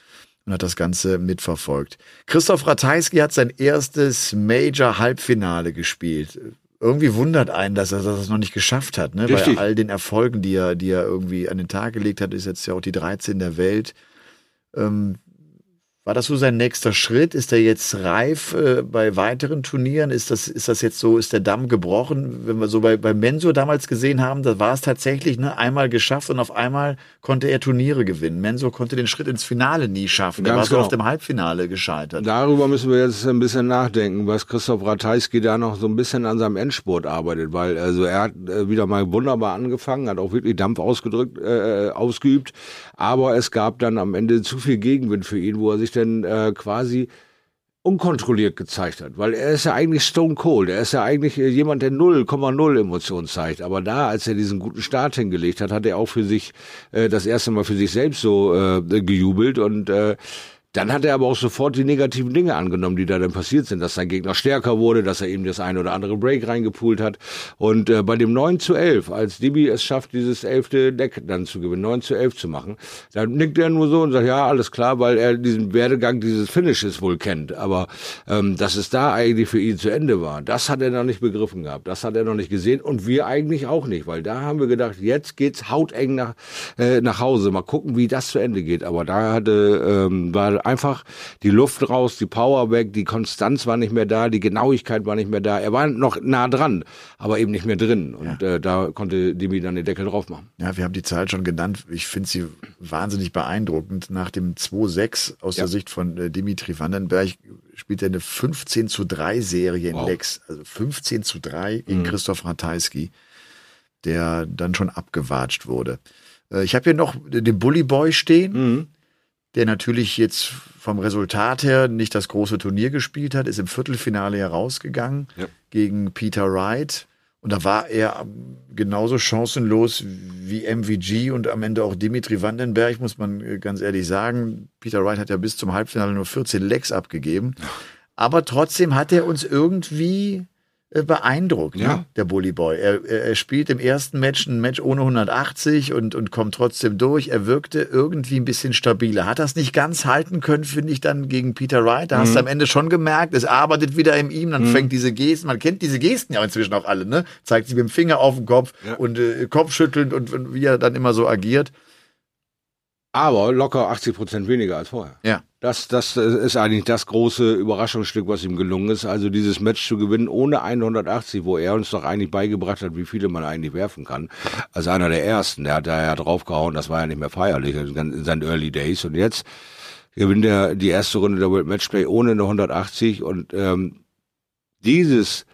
und hat das Ganze mitverfolgt. Christoph Ratajski hat sein erstes Major-Halbfinale gespielt. Irgendwie wundert einen, dass er das noch nicht geschafft hat, ne? Bei all den Erfolgen, die er, die er irgendwie an den Tag gelegt hat, ist jetzt ja auch die 13 der Welt. Ähm, war das so sein nächster Schritt? Ist er jetzt reif äh, bei weiteren Turnieren? Ist das, ist das jetzt so, ist der Damm gebrochen? Wenn wir so bei, bei Mensur damals gesehen haben, da war es tatsächlich ne, einmal geschafft und auf einmal konnte er Turniere gewinnen. Mensur konnte den Schritt ins Finale nie schaffen. Er war genau. so auf dem Halbfinale gescheitert. Darüber müssen wir jetzt ein bisschen nachdenken, was Christoph Ratajski da noch so ein bisschen an seinem Endspurt arbeitet, weil also er hat äh, wieder mal wunderbar angefangen, hat auch wirklich Dampf ausgedrückt, äh, ausgeübt, aber es gab dann am Ende zu viel Gegenwind für ihn, wo er sich denn äh, quasi unkontrolliert gezeigt hat, weil er ist ja eigentlich Stone Cold, er ist ja eigentlich äh, jemand, der 0,0 Emotionen zeigt, aber da, als er diesen guten Start hingelegt hat, hat er auch für sich äh, das erste Mal für sich selbst so äh, gejubelt. Und äh, dann hat er aber auch sofort die negativen Dinge angenommen, die da dann passiert sind, dass sein Gegner stärker wurde, dass er eben das ein oder andere Break reingepult hat. Und äh, bei dem 9 zu 11, als Dibi es schafft, dieses elfte Deck dann zu gewinnen, 9 zu 11 zu machen, dann nickt er nur so und sagt, ja, alles klar, weil er diesen Werdegang dieses Finishes wohl kennt. Aber ähm, dass es da eigentlich für ihn zu Ende war, das hat er noch nicht begriffen gehabt, das hat er noch nicht gesehen und wir eigentlich auch nicht, weil da haben wir gedacht, jetzt geht's hauteng nach, äh, nach Hause, mal gucken, wie das zu Ende geht. Aber da hatte, ähm, war einfach die Luft raus, die Power weg, die Konstanz war nicht mehr da, die Genauigkeit war nicht mehr da. Er war noch nah dran, aber eben nicht mehr drin. Und ja. äh, da konnte Dimi dann den Deckel drauf machen. Ja, wir haben die Zahl schon genannt. Ich finde sie wahnsinnig beeindruckend. Nach dem 2-6 aus ja. der Sicht von äh, Dimitri Vandenberg spielt er eine 15 zu 3 Serie in wow. Lex. Also 15 zu 3 gegen mhm. Christoph Ratajski, der dann schon abgewatscht wurde. Äh, ich habe hier noch den Bully Boy stehen. Mhm der natürlich jetzt vom Resultat her nicht das große Turnier gespielt hat, ist im Viertelfinale herausgegangen ja. gegen Peter Wright. Und da war er genauso chancenlos wie MVG und am Ende auch Dimitri Vandenberg, muss man ganz ehrlich sagen. Peter Wright hat ja bis zum Halbfinale nur 14 Lecks abgegeben. Aber trotzdem hat er uns irgendwie äh, beeindruckt, ja. ne? der Bully Boy. Er, er, spielt im ersten Match ein Match ohne 180 und, und kommt trotzdem durch. Er wirkte irgendwie ein bisschen stabiler. Hat das nicht ganz halten können, finde ich, dann gegen Peter Wright. Da mhm. hast du am Ende schon gemerkt, es arbeitet wieder in ihm, dann mhm. fängt diese Gesten, man kennt diese Gesten ja inzwischen auch alle, ne? Zeigt sie mit dem Finger auf den Kopf ja. und äh, Kopfschüttelnd und, und wie er dann immer so agiert. Aber locker 80 Prozent weniger als vorher. Ja. Das, das ist eigentlich das große Überraschungsstück, was ihm gelungen ist. Also dieses Match zu gewinnen ohne 180, wo er uns doch eigentlich beigebracht hat, wie viele man eigentlich werfen kann. Als einer der ersten, der hat da ja draufgehauen, das war ja nicht mehr feierlich in seinen Early Days. Und jetzt gewinnt er die erste Runde der World Matchplay ohne eine 180 und ähm, dieses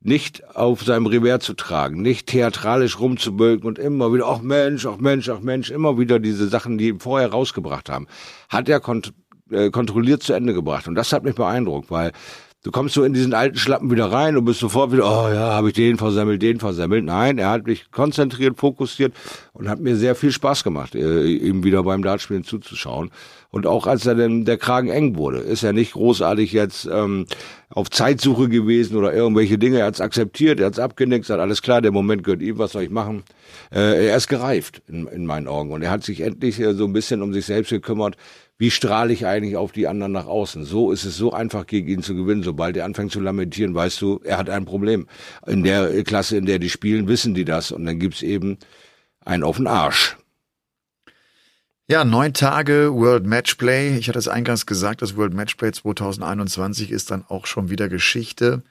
nicht auf seinem Revers zu tragen, nicht theatralisch rumzubölken und immer wieder, ach Mensch, ach Mensch, ach Mensch, immer wieder diese Sachen, die ihm vorher rausgebracht haben, hat er kont äh, kontrolliert zu Ende gebracht. Und das hat mich beeindruckt, weil du kommst so in diesen alten Schlappen wieder rein und bist sofort wieder, oh ja, habe ich den versemmelt, den versemmelt. Nein, er hat mich konzentriert, fokussiert und hat mir sehr viel Spaß gemacht, äh, ihm wieder beim Dartspielen zuzuschauen. Und auch als er dann der Kragen eng wurde, ist er nicht großartig jetzt ähm, auf Zeitsuche gewesen oder irgendwelche Dinge. Er hat's akzeptiert, er hat's abgenickt, sagt, alles klar, der Moment gehört ihm, was soll ich machen? Äh, er ist gereift in, in meinen Augen und er hat sich endlich äh, so ein bisschen um sich selbst gekümmert, wie strahle ich eigentlich auf die anderen nach außen? So ist es so einfach gegen ihn zu gewinnen. Sobald er anfängt zu lamentieren, weißt du, er hat ein Problem. In der Klasse, in der die spielen, wissen die das. Und dann gibt's eben einen auf den Arsch. Ja, neun Tage World Matchplay. Ich hatte es eingangs gesagt, das World Matchplay 2021 ist dann auch schon wieder Geschichte.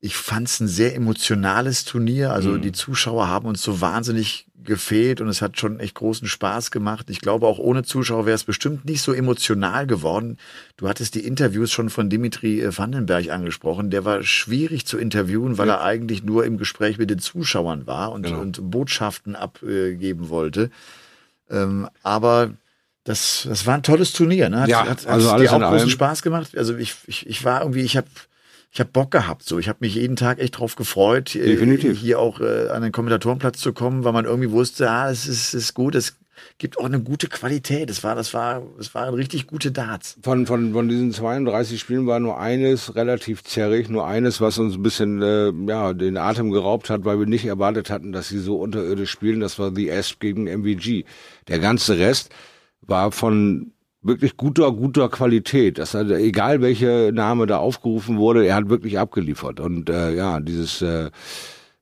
Ich fand es ein sehr emotionales Turnier. Also mhm. die Zuschauer haben uns so wahnsinnig gefehlt und es hat schon echt großen Spaß gemacht. Ich glaube, auch ohne Zuschauer wäre es bestimmt nicht so emotional geworden. Du hattest die Interviews schon von Dimitri äh, Vandenberg angesprochen. Der war schwierig zu interviewen, weil ja. er eigentlich nur im Gespräch mit den Zuschauern war und, genau. und Botschaften abgeben wollte. Ähm, aber das, das war ein tolles Turnier. Ne? Hat, Ja, hat, hat also alles dir auch großen allem. Spaß gemacht. Also ich, ich, ich war irgendwie, ich habe ich hab Bock gehabt. So, ich habe mich jeden Tag echt drauf gefreut, äh, Definitiv. hier auch äh, an den Kommentatorenplatz zu kommen, weil man irgendwie wusste, ah, es ist, es ist gut, es gibt auch eine gute Qualität. Das war, das war, das waren richtig gute Darts. Von, von, von diesen 32 Spielen war nur eines relativ zerrig, nur eines, was uns ein bisschen äh, ja, den Atem geraubt hat, weil wir nicht erwartet hatten, dass sie so unterirdisch spielen. Das war The Asp gegen MVG. Der ganze Rest war von wirklich guter, guter Qualität. Das hat, egal welcher Name da aufgerufen wurde, er hat wirklich abgeliefert. Und äh, ja, dieses äh,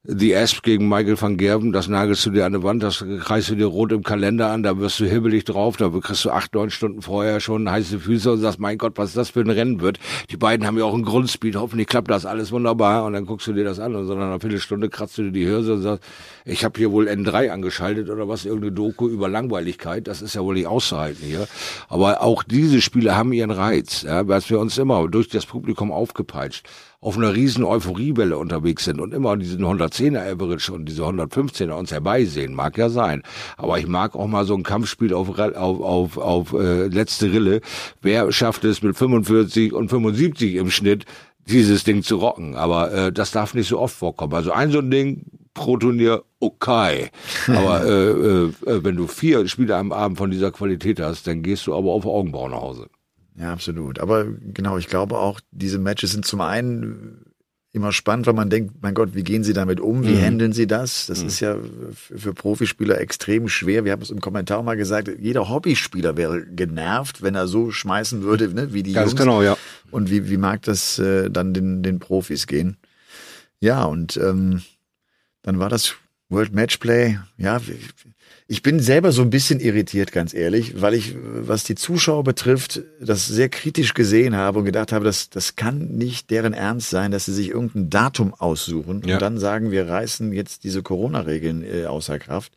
The Asp gegen Michael van Gerben, das nagelst du dir an die Wand, das kreist du dir rot im Kalender an, da wirst du hibbelig drauf, da kriegst du acht, neun Stunden vorher schon heiße Füße und sagst, mein Gott, was das für ein Rennen wird. Die beiden haben ja auch einen Grundspeed, hoffentlich klappt das alles wunderbar und dann guckst du dir das an und so nach einer Viertelstunde kratzt du dir die Hirse und sagst, ich habe hier wohl N3 angeschaltet oder was, irgendeine Doku über Langweiligkeit, das ist ja wohl nicht auszuhalten hier. Aber auch diese Spiele haben ihren Reiz, ja, was wir uns immer durch das Publikum aufgepeitscht auf einer riesen Euphoriewelle unterwegs sind und immer diesen 110er Average und diese 115er uns herbeisehen, mag ja sein. Aber ich mag auch mal so ein Kampfspiel auf, auf, auf, auf äh, letzte Rille. Wer schafft es mit 45 und 75 im Schnitt, dieses Ding zu rocken? Aber äh, das darf nicht so oft vorkommen. Also ein so ein Ding pro Turnier, okay. Aber äh, äh, äh, wenn du vier Spiele am Abend von dieser Qualität hast, dann gehst du aber auf Augenbrauen nach Hause. Ja, absolut. Aber genau, ich glaube auch, diese Matches sind zum einen immer spannend, weil man denkt, mein Gott, wie gehen sie damit um? Wie handeln sie das? Das ist ja für für Profispieler extrem schwer. Wir haben es im Kommentar mal gesagt, jeder Hobbyspieler wäre genervt, wenn er so schmeißen würde, ne, wie die Ganz Jungs. genau, ja. Und wie, wie mag das äh, dann den, den Profis gehen? Ja, und ähm, dann war das World Matchplay. Ja, ich bin selber so ein bisschen irritiert, ganz ehrlich, weil ich, was die Zuschauer betrifft, das sehr kritisch gesehen habe und gedacht habe, das, das kann nicht deren Ernst sein, dass sie sich irgendein Datum aussuchen Ja. und dann sagen, wir reißen jetzt diese Corona-Regeln äh, außer Kraft.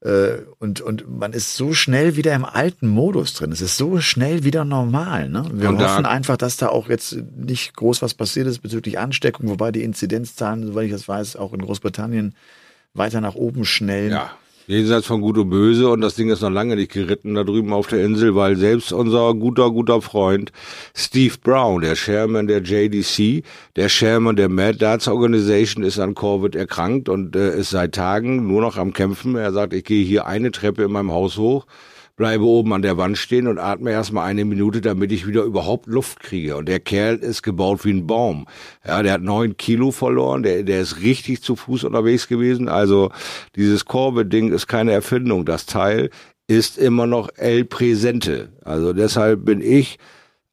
Äh, und, und man ist so schnell wieder im alten Modus drin. Es ist so schnell wieder normal. Ne? Wir Und da- hoffen einfach, dass da auch jetzt nicht groß was passiert ist bezüglich Ansteckung, wobei die Inzidenzzahlen, soweit ich das weiß, auch in Großbritannien weiter nach oben schnellen. Ja. Jenseits von Gut und Böse und das Ding ist noch lange nicht geritten da drüben auf der Insel, weil selbst unser guter, guter Freund Steve Brown, der Chairman der JDC, der Chairman der Mad Darts Organization, ist an Covid erkrankt und äh, ist seit Tagen nur noch am Kämpfen. Er sagt, ich gehe hier eine Treppe in meinem Haus hoch, bleibe oben an der Wand stehen und atme erstmal eine Minute, damit ich wieder überhaupt Luft kriege. Und der Kerl ist gebaut wie ein Baum. Ja, der hat neun Kilo verloren, der, der ist richtig zu Fuß unterwegs gewesen. Also dieses Corbett-Ding ist keine Erfindung. Das Teil ist immer noch El Presente. Also deshalb bin ich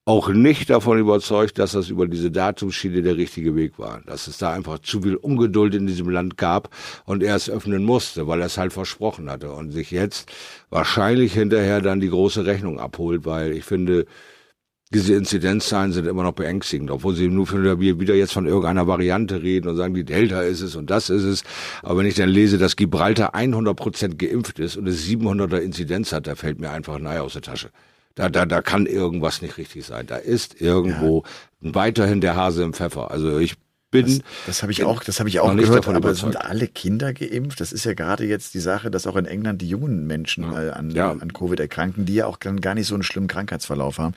auch nicht davon überzeugt, dass das über diese Datumschiene der richtige Weg war. Dass es da einfach zu viel Ungeduld in diesem Land gab und er es öffnen musste, weil er es halt versprochen hatte und sich jetzt wahrscheinlich hinterher dann die große Rechnung abholt, weil ich finde, diese Inzidenzzahlen sind immer noch beängstigend, obwohl sie nur für wieder jetzt von irgendeiner Variante reden und sagen, die Delta ist es und das ist es. Aber wenn ich dann lese, dass Gibraltar 100 Prozent geimpft ist und es 700er Inzidenz hat, da fällt mir einfach ein Ei aus der Tasche. Da, da, da kann irgendwas nicht richtig sein. Da ist irgendwo weiterhin der Hase im Pfeffer. Also ich bin Das, das habe ich auch, das habe ich auch nicht gehört, davon aber überzeugt. sind alle Kinder geimpft? Das ist ja gerade jetzt die Sache, dass auch in England die jungen Menschen äh, an, Ja. an Covid erkranken, die ja auch dann gar nicht so einen schlimmen Krankheitsverlauf haben.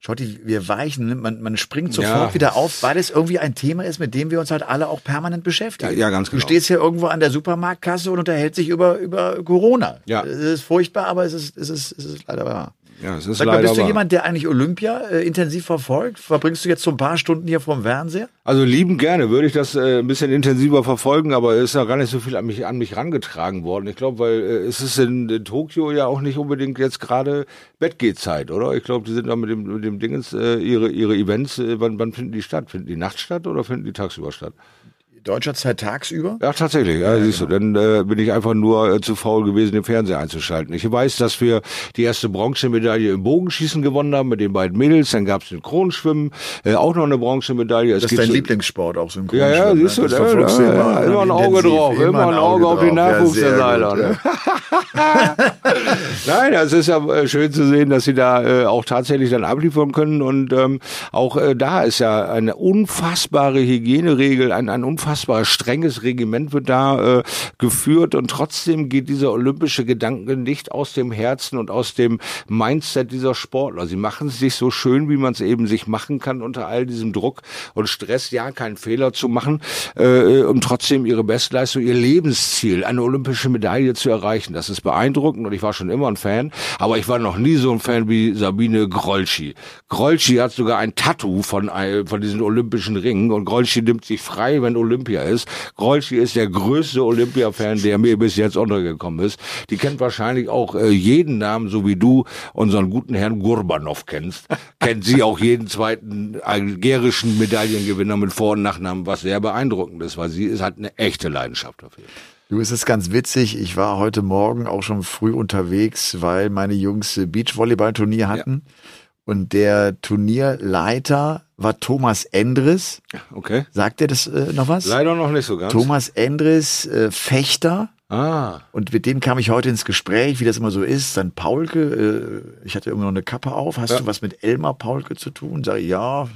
Schaut, die- wir weichen, ne? man, man springt sofort Ja. wieder auf, weil es irgendwie ein Thema ist, mit dem wir uns halt alle auch permanent beschäftigen. Ja, ja, ganz Du genau. stehst hier irgendwo an der Supermarktkasse und unterhältst dich über, über Corona. Ja. Es ist furchtbar, aber es ist, es ist, es ist leider wahr. Ja, es ist Sag mal, leider bist du wahr. jemand, der eigentlich Olympia äh, intensiv verfolgt? Verbringst du jetzt so ein paar Stunden hier vorm Fernseher? Also lieben gerne würde ich das äh, ein bisschen intensiver verfolgen, aber es ist ja gar nicht so viel an mich an mich rangetragen worden. Ich glaube, weil äh, es ist in, in Tokio ja auch nicht unbedingt jetzt gerade Bettgehzeit, oder? Ich glaube, die sind da mit dem mit dem Dingens äh, ihre ihre Events. Äh, wann, wann finden die statt? Finden die nachts statt oder finden die tagsüber statt? Deutscher Zeit tagsüber? Ja, tatsächlich. Ja, siehst du, dann äh, bin ich einfach nur äh, zu faul gewesen, den Fernseher einzuschalten. Ich weiß, dass wir die erste Bronzemedaille im Bogenschießen gewonnen haben mit den beiden Mädels. Dann gab's Synchronschwimmen, äh, auch noch eine Bronzemedaille. Es Das ist dein so- Lieblingssport, auch synchron. Ja, ja, siehst du, das da, verfolgst du da, immer, immer ein Auge intensiv, drauf, immer ein Auge auf den. Nachwuchs der Seiler. ja. Ne? Nein, es ist ja äh, schön zu sehen, dass sie da äh, auch tatsächlich dann abliefern können und ähm, auch äh, da ist ja eine unfassbare Hygieneregel, ein, ein unfassbares unfassbar strenges Regiment wird da äh, geführt und trotzdem geht dieser olympische Gedanke nicht aus dem Herzen und aus dem Mindset dieser Sportler. Sie machen es sich so schön, wie man es eben sich machen kann unter all diesem Druck und Stress, ja, keinen Fehler zu machen, äh, um trotzdem ihre Bestleistung, ihr Lebensziel, eine olympische Medaille zu erreichen. Das ist beeindruckend und ich war schon immer ein Fan, aber ich war noch nie so ein Fan wie Sabine Grolschi. Grolschi hat sogar ein Tattoo von, von diesen olympischen Ringen und Grolschi nimmt sich frei, wenn Olympia ist. Grolschi ist der größte Olympia-Fan, der mir bis jetzt untergekommen ist. Die kennt wahrscheinlich auch äh, jeden Namen, so wie du unseren guten Herrn Gurbanov kennst. kennt sie auch jeden zweiten algerischen Medaillengewinner mit Vor- und Nachnamen, was sehr beeindruckend ist, weil sie ist halt eine echte Leidenschaft dafür. Du, es ist ganz witzig. Ich war heute Morgen auch schon früh unterwegs, weil meine Jungs Beachvolleyball-Turnier hatten. Ja. Und der Turnierleiter war Thomas Endres. Okay. Sagt er das äh, noch was? Leider noch nicht so ganz. Thomas Endres, äh, Fechter Ah. Und mit dem kam ich heute ins Gespräch, wie das immer so ist. Dann Paulke, äh, ich hatte immer noch eine Kappe auf. Hast ja. du was mit Elmar Paulke zu tun? Sag ich, ja,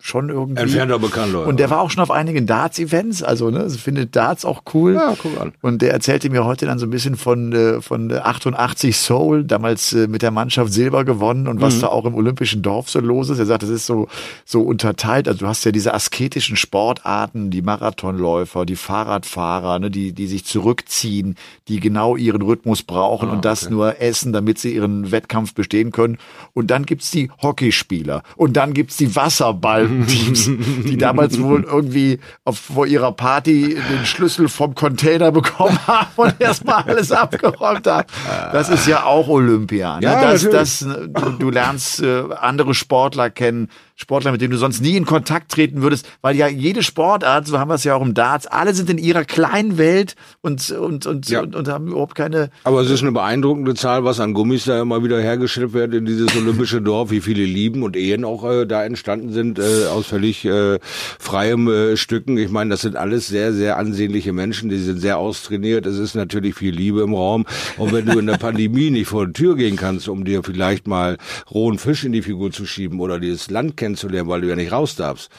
schon irgendwie. Entfernter Bekannter. Und der war auch schon auf einigen Darts-Events, also ne, findet Darts auch cool. Ja, guck an. Und der erzählte mir heute dann so ein bisschen von äh, von 88 Soul, damals äh, mit der Mannschaft Silber gewonnen und was mhm. da auch im olympischen Dorf so los ist. Er sagt, das ist so so unterteilt. Also du hast ja diese asketischen Sportarten, die Marathonläufer, die Fahrradfahrer, ne, die die sich zurückziehen ziehen, die genau ihren Rhythmus brauchen ah, und das okay. nur essen, damit sie ihren Wettkampf bestehen können. Und dann gibt's die Hockeyspieler und dann gibt's die Wasserballteams, die damals wohl irgendwie auf, vor ihrer Party den Schlüssel vom Container bekommen haben und erstmal alles abgeräumt haben. Das ist ja auch Olympia. Ne? Ja, das, das, du, du lernst äh, andere Sportler kennen, Sportler, mit denen du sonst nie in Kontakt treten würdest, weil ja jede Sportart, so haben wir es ja auch im Darts, alle sind in ihrer kleinen Welt und, und, und, ja. und, und, haben überhaupt keine. Aber es ist eine beeindruckende Zahl, was an Gummis da immer wieder hergestellt wird in dieses olympische Dorf, wie viele Lieben und Ehen auch äh, da entstanden sind, äh, aus völlig äh, freiem äh, Stücken. Ich meine, das sind alles sehr, sehr ansehnliche Menschen, die sind sehr austrainiert. Es ist natürlich viel Liebe im Raum. Und wenn du in der Pandemie nicht vor die Tür gehen kannst, um dir vielleicht mal rohen Fisch in die Figur zu schieben oder dieses Land kennst, kennenzulernen, weil du ja nicht raus darfst.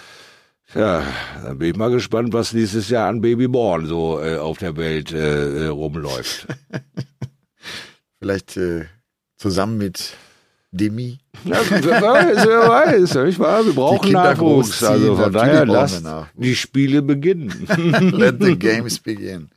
Ja, dann bin ich mal gespannt, was nächstes Jahr an Babyborn so äh, auf der Welt äh, äh rumläuft. Vielleicht äh, zusammen mit Demi. Ja, wer weiß, wer weiß. Ich war, wir brauchen Nachwuchs. Also von daher lasst die Spiele beginnen. Let the games begin.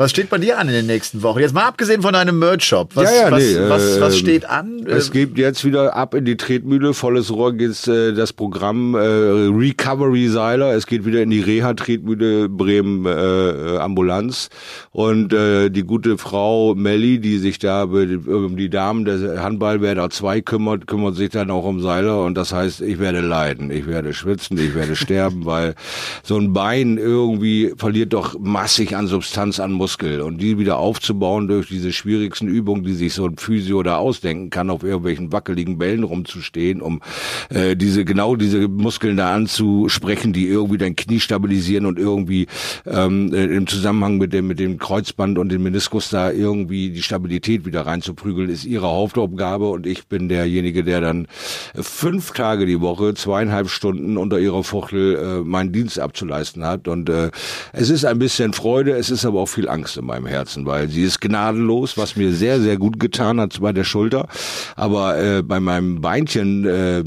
Was steht bei dir an in den nächsten Wochen? Jetzt mal abgesehen von deinem Merch-Shop. Was, ja, ja, was, nee, was, was, äh, steht an? Es geht jetzt wieder ab in die Tretmühle. Volles Rohr geht äh, das Programm äh, Recovery Seiler. Es geht wieder in die Reha-Tretmühle Bremen äh, Ambulanz. Und äh, die gute Frau Melli, die sich da um die Damen der Handballwerder 2 kümmert, kümmert sich dann auch um Seiler. Und das heißt, ich werde leiden. Ich werde schwitzen. Ich werde sterben, weil so ein Bein irgendwie verliert doch massig an Substanz an Muskeln Muskel und die wieder aufzubauen durch diese schwierigsten Übungen, die sich so ein Physio da ausdenken kann, auf irgendwelchen wackeligen Bällen rumzustehen, um äh, diese genau diese Muskeln da anzusprechen, die irgendwie dein Knie stabilisieren und irgendwie ähm, äh, im Zusammenhang mit dem mit dem Kreuzband und dem Meniskus da irgendwie die Stabilität wieder reinzuprügeln, ist ihre Hauptaufgabe. Und ich bin derjenige, der dann fünf Tage die Woche, zweieinhalb Stunden unter ihrer Fuchtel äh, meinen Dienst abzuleisten hat. Und äh, es ist ein bisschen Freude, es ist aber auch viel Angst Angst in meinem Herzen, weil sie ist gnadenlos, was mir sehr, sehr gut getan hat bei der Schulter. Aber äh, bei meinem Beinchen, äh,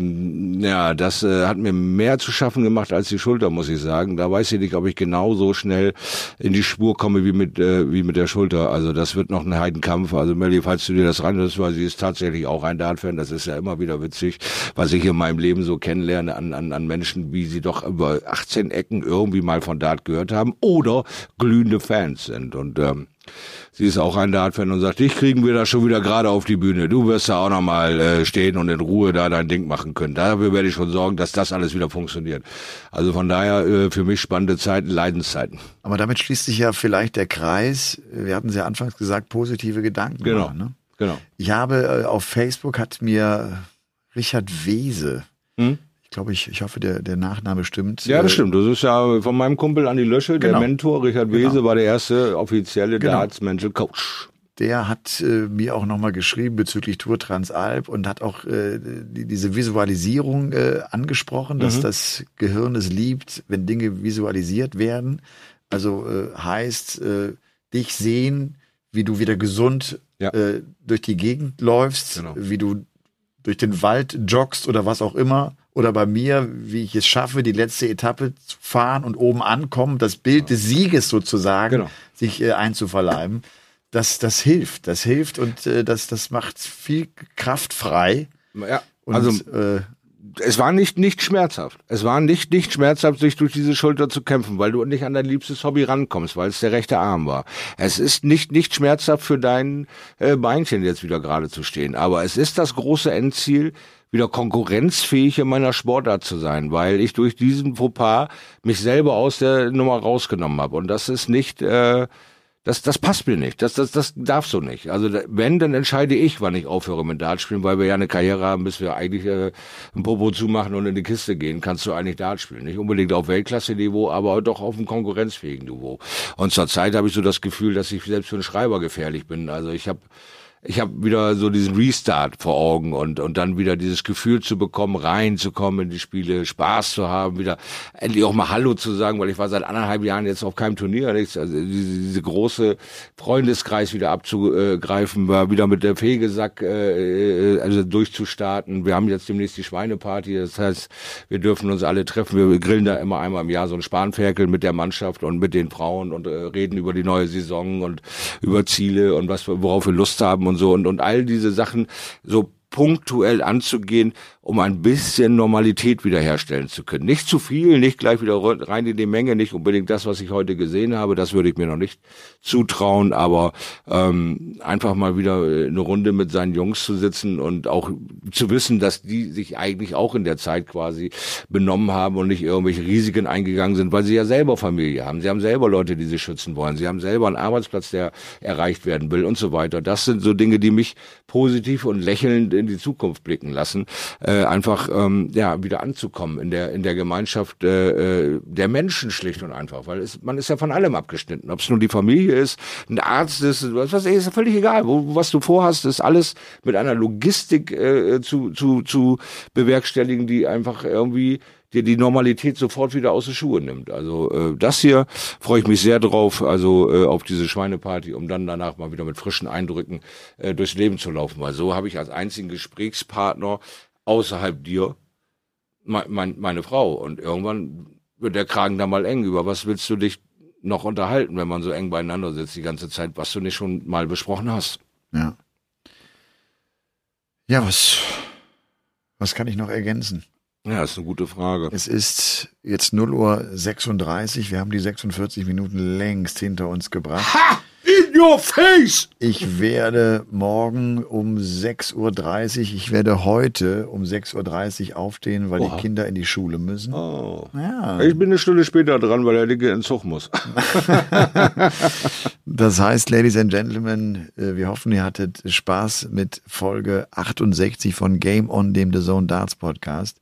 ja, das äh, hat mir mehr zu schaffen gemacht als die Schulter, muss ich sagen. Da weiß ich nicht, ob ich genau so schnell in die Spur komme wie mit, äh, wie mit der Schulter. Also das wird noch ein Heidenkampf. Also Melly, falls du dir das reinhörst, weil sie ist tatsächlich auch ein Dart-Fan, das ist ja immer wieder witzig, was ich in meinem Leben so kennenlerne an, an, an Menschen, wie sie doch über 18 Ecken irgendwie mal von Dart gehört haben oder glühende Fans sind. Und und ähm, sie ist auch ein Dart-Fan und sagt, dich kriegen wir da schon wieder gerade auf die Bühne. Du wirst da auch nochmal äh, stehen und in Ruhe da dein Ding machen können. Dafür werde ich schon sorgen, dass das alles wieder funktioniert. Also von daher äh, für mich spannende Zeiten, Leidenszeiten. Aber damit schließt sich ja vielleicht der Kreis. Wir hatten es ja anfangs gesagt, positive Gedanken. Genau. Machen, ne? genau. Ich habe äh, auf Facebook hat mir Richard Wese hm? Glaube ich, ich hoffe, der, der Nachname stimmt. Ja, das äh, stimmt. Das ist ja von meinem Kumpel Andi Löschel, genau. der Mentor. Richard Wese genau. war der erste offizielle genau. Darts Mental Coach. der hat äh, mir auch nochmal geschrieben bezüglich Tour Transalp und hat auch äh, die, diese Visualisierung äh, angesprochen, dass mhm. das Gehirn es liebt, wenn Dinge visualisiert werden. Also äh, heißt, äh, dich sehen, wie du wieder gesund ja. durch die Gegend läufst, genau. wie du durch den Wald joggst oder was auch immer. Oder bei mir, wie ich es schaffe, die letzte Etappe zu fahren und oben ankommen, das Bild des Sieges sozusagen, genau. sich äh, einzuverleiben. Das, das hilft, das hilft und äh, das, das macht viel Kraft frei. Ja, und, also äh, es war nicht nicht schmerzhaft. Es war nicht nicht schmerzhaft, sich durch diese Schulter zu kämpfen, weil du nicht an dein liebstes Hobby rankommst, weil es der rechte Arm war. Es ist nicht nicht schmerzhaft für dein äh, Beinchen jetzt wieder gerade zu stehen, aber es ist das große Endziel, wieder konkurrenzfähig in meiner Sportart zu sein, weil ich durch diesen Fauxpas mich selber aus der Nummer rausgenommen habe und das ist nicht äh, das, das passt mir nicht. Das, das, das darf so nicht. Also wenn, dann entscheide ich, wann ich aufhöre mit Dart spielen, weil wir ja eine Karriere haben, bis wir eigentlich äh, ein Popo zumachen und in die Kiste gehen, kannst du eigentlich Dart spielen. Nicht unbedingt auf Weltklasse-Niveau, aber doch auf einem konkurrenzfähigen Niveau. Und zur Zeit habe ich so das Gefühl, dass ich selbst für einen Schreiber gefährlich bin. Also ich habe ich habe wieder so diesen Restart vor Augen und, und dann wieder dieses Gefühl zu bekommen, reinzukommen in die Spiele, Spaß zu haben, wieder endlich auch mal Hallo zu sagen, weil ich war seit anderthalb Jahren jetzt auf keinem Turnier, nichts, also diese, diese große Freundeskreis wieder abzugreifen, war wieder mit der Fegesack äh, also durchzustarten. Wir haben jetzt demnächst die Schweineparty, das heißt, wir dürfen uns alle treffen. Wir grillen da immer einmal im Jahr so ein Spanferkel mit der Mannschaft und mit den Frauen und äh, reden über die neue Saison und über Ziele und was worauf wir Lust haben und so. Und, und all diese Sachen so punktuell anzugehen, um ein bisschen Normalität wiederherstellen zu können. Nicht zu viel, nicht gleich wieder rein in die Menge, nicht unbedingt das, was ich heute gesehen habe, das würde ich mir noch nicht zutrauen, aber ähm, einfach mal wieder eine Runde mit seinen Jungs zu sitzen und auch zu wissen, dass die sich eigentlich auch in der Zeit quasi benommen haben und nicht irgendwelche Risiken eingegangen sind, weil sie ja selber Familie haben. Sie haben selber Leute, die sie schützen wollen. Sie haben selber einen Arbeitsplatz, der erreicht werden will und so weiter. Das sind so Dinge, die mich positiv und lächelnd in die Zukunft blicken lassen. Äh, äh, einfach ähm, ja wieder anzukommen in der in der Gemeinschaft äh, äh, der Menschen schlicht und einfach, weil es, man ist ja von allem abgeschnitten, ob es nun die Familie ist, ein Arzt ist, was weiß ich, ist völlig egal, wo, was du vorhast, ist alles mit einer Logistik äh, zu zu zu bewerkstelligen, die einfach irgendwie dir die Normalität sofort wieder aus den Schuhe nimmt. Also äh, das hier freue ich mich sehr drauf, also äh, auf diese Schweineparty, um dann danach mal wieder mit frischen Eindrücken äh, durchs Leben zu laufen. Weil so habe ich als einzigen Gesprächspartner außerhalb dir mein, mein, meine Frau. Und irgendwann wird der Kragen da mal eng. Über was willst du dich noch unterhalten, wenn man so eng beieinander sitzt die ganze Zeit, was du nicht schon mal besprochen hast? Ja. Ja, was, was kann ich noch ergänzen? Ja, ist eine gute Frage. Es ist jetzt 0 Uhr 36. Wir haben die 46 Minuten längst hinter uns gebracht. Ha! In your face! Ich werde morgen um 6.30 Uhr, ich werde heute um 6.30 Uhr aufstehen, weil Oha. die Kinder in die Schule müssen. Oh. Ja. Ich bin eine Stunde später dran, weil der Dicke in Zug muss. das heißt, Ladies and Gentlemen, äh, wir hoffen, ihr hattet Spaß mit Folge 68 von Game On, dem The Zone Darts Podcast.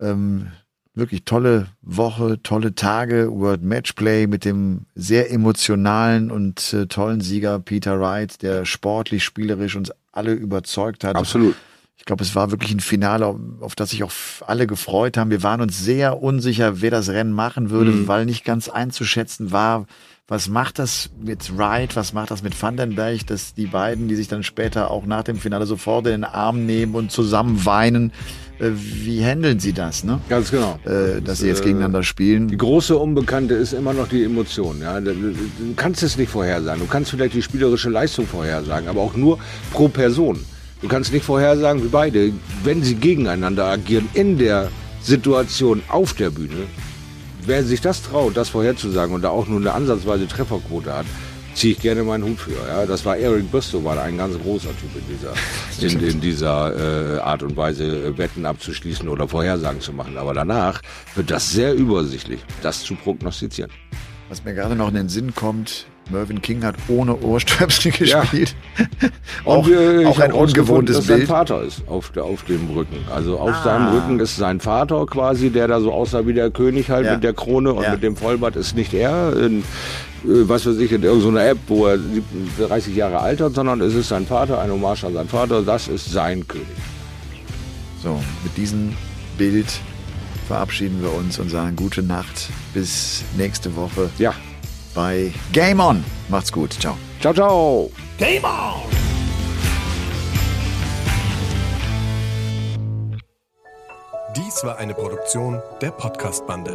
Ähm, wirklich tolle Woche, tolle Tage, World Matchplay mit dem sehr emotionalen und äh, tollen Sieger Peter Wright, der sportlich, spielerisch uns alle überzeugt hat. Absolut. Ich glaube, es war wirklich ein Finale, auf das sich auch alle gefreut haben. Wir waren uns sehr unsicher, wer das Rennen machen würde, mhm. weil nicht ganz einzuschätzen war, was macht das mit Wright, was macht das mit Vandenberg, dass die beiden, die sich dann später auch nach dem Finale sofort in den Arm nehmen und zusammen weinen, äh, wie handeln sie das, ne? Ganz genau. Äh, dass sie jetzt gegeneinander spielen. Die große Unbekannte ist immer noch die Emotion. Ja? Du kannst es nicht vorhersagen. Du kannst vielleicht die spielerische Leistung vorhersagen, aber auch nur pro Person. Du kannst nicht vorhersagen, wie beide, wenn sie gegeneinander agieren in der Situation auf der Bühne, wer sich das traut, das vorherzusagen und da auch nur eine ansatzweise Trefferquote hat, ziehe ich gerne meinen Hut für. Ja, das war Eric Bristow, war ein ganz großer Typ in dieser, in, in dieser äh, Art und Weise äh, Wetten abzuschließen oder Vorhersagen zu machen. Aber danach wird das sehr übersichtlich, das zu prognostizieren. Was mir gerade noch in den Sinn kommt, Mervyn King hat ohne Ohrstöpsel gespielt. Ja. auch, wir, auch ein ungewohntes dass Bild. sein Vater ist auf, auf dem Rücken. Also auf Ah. seinem Rücken ist sein Vater quasi, der da so aussah wie der König halt Ja. mit der Krone und Ja. mit dem Vollbart ist nicht er. In, äh, was weiß ich, in irgendeiner App, wo er 30 Jahre alt hat, sondern es ist sein Vater, ein Hommage an seinen Vater. Das ist sein König. So, mit diesem Bild verabschieden wir uns und sagen gute Nacht. Bis nächste Woche Ja. Bei Game On. Macht's gut. Ciao. Ciao, ciao. Game on! Dies war eine Produktion der Podcast-Bande.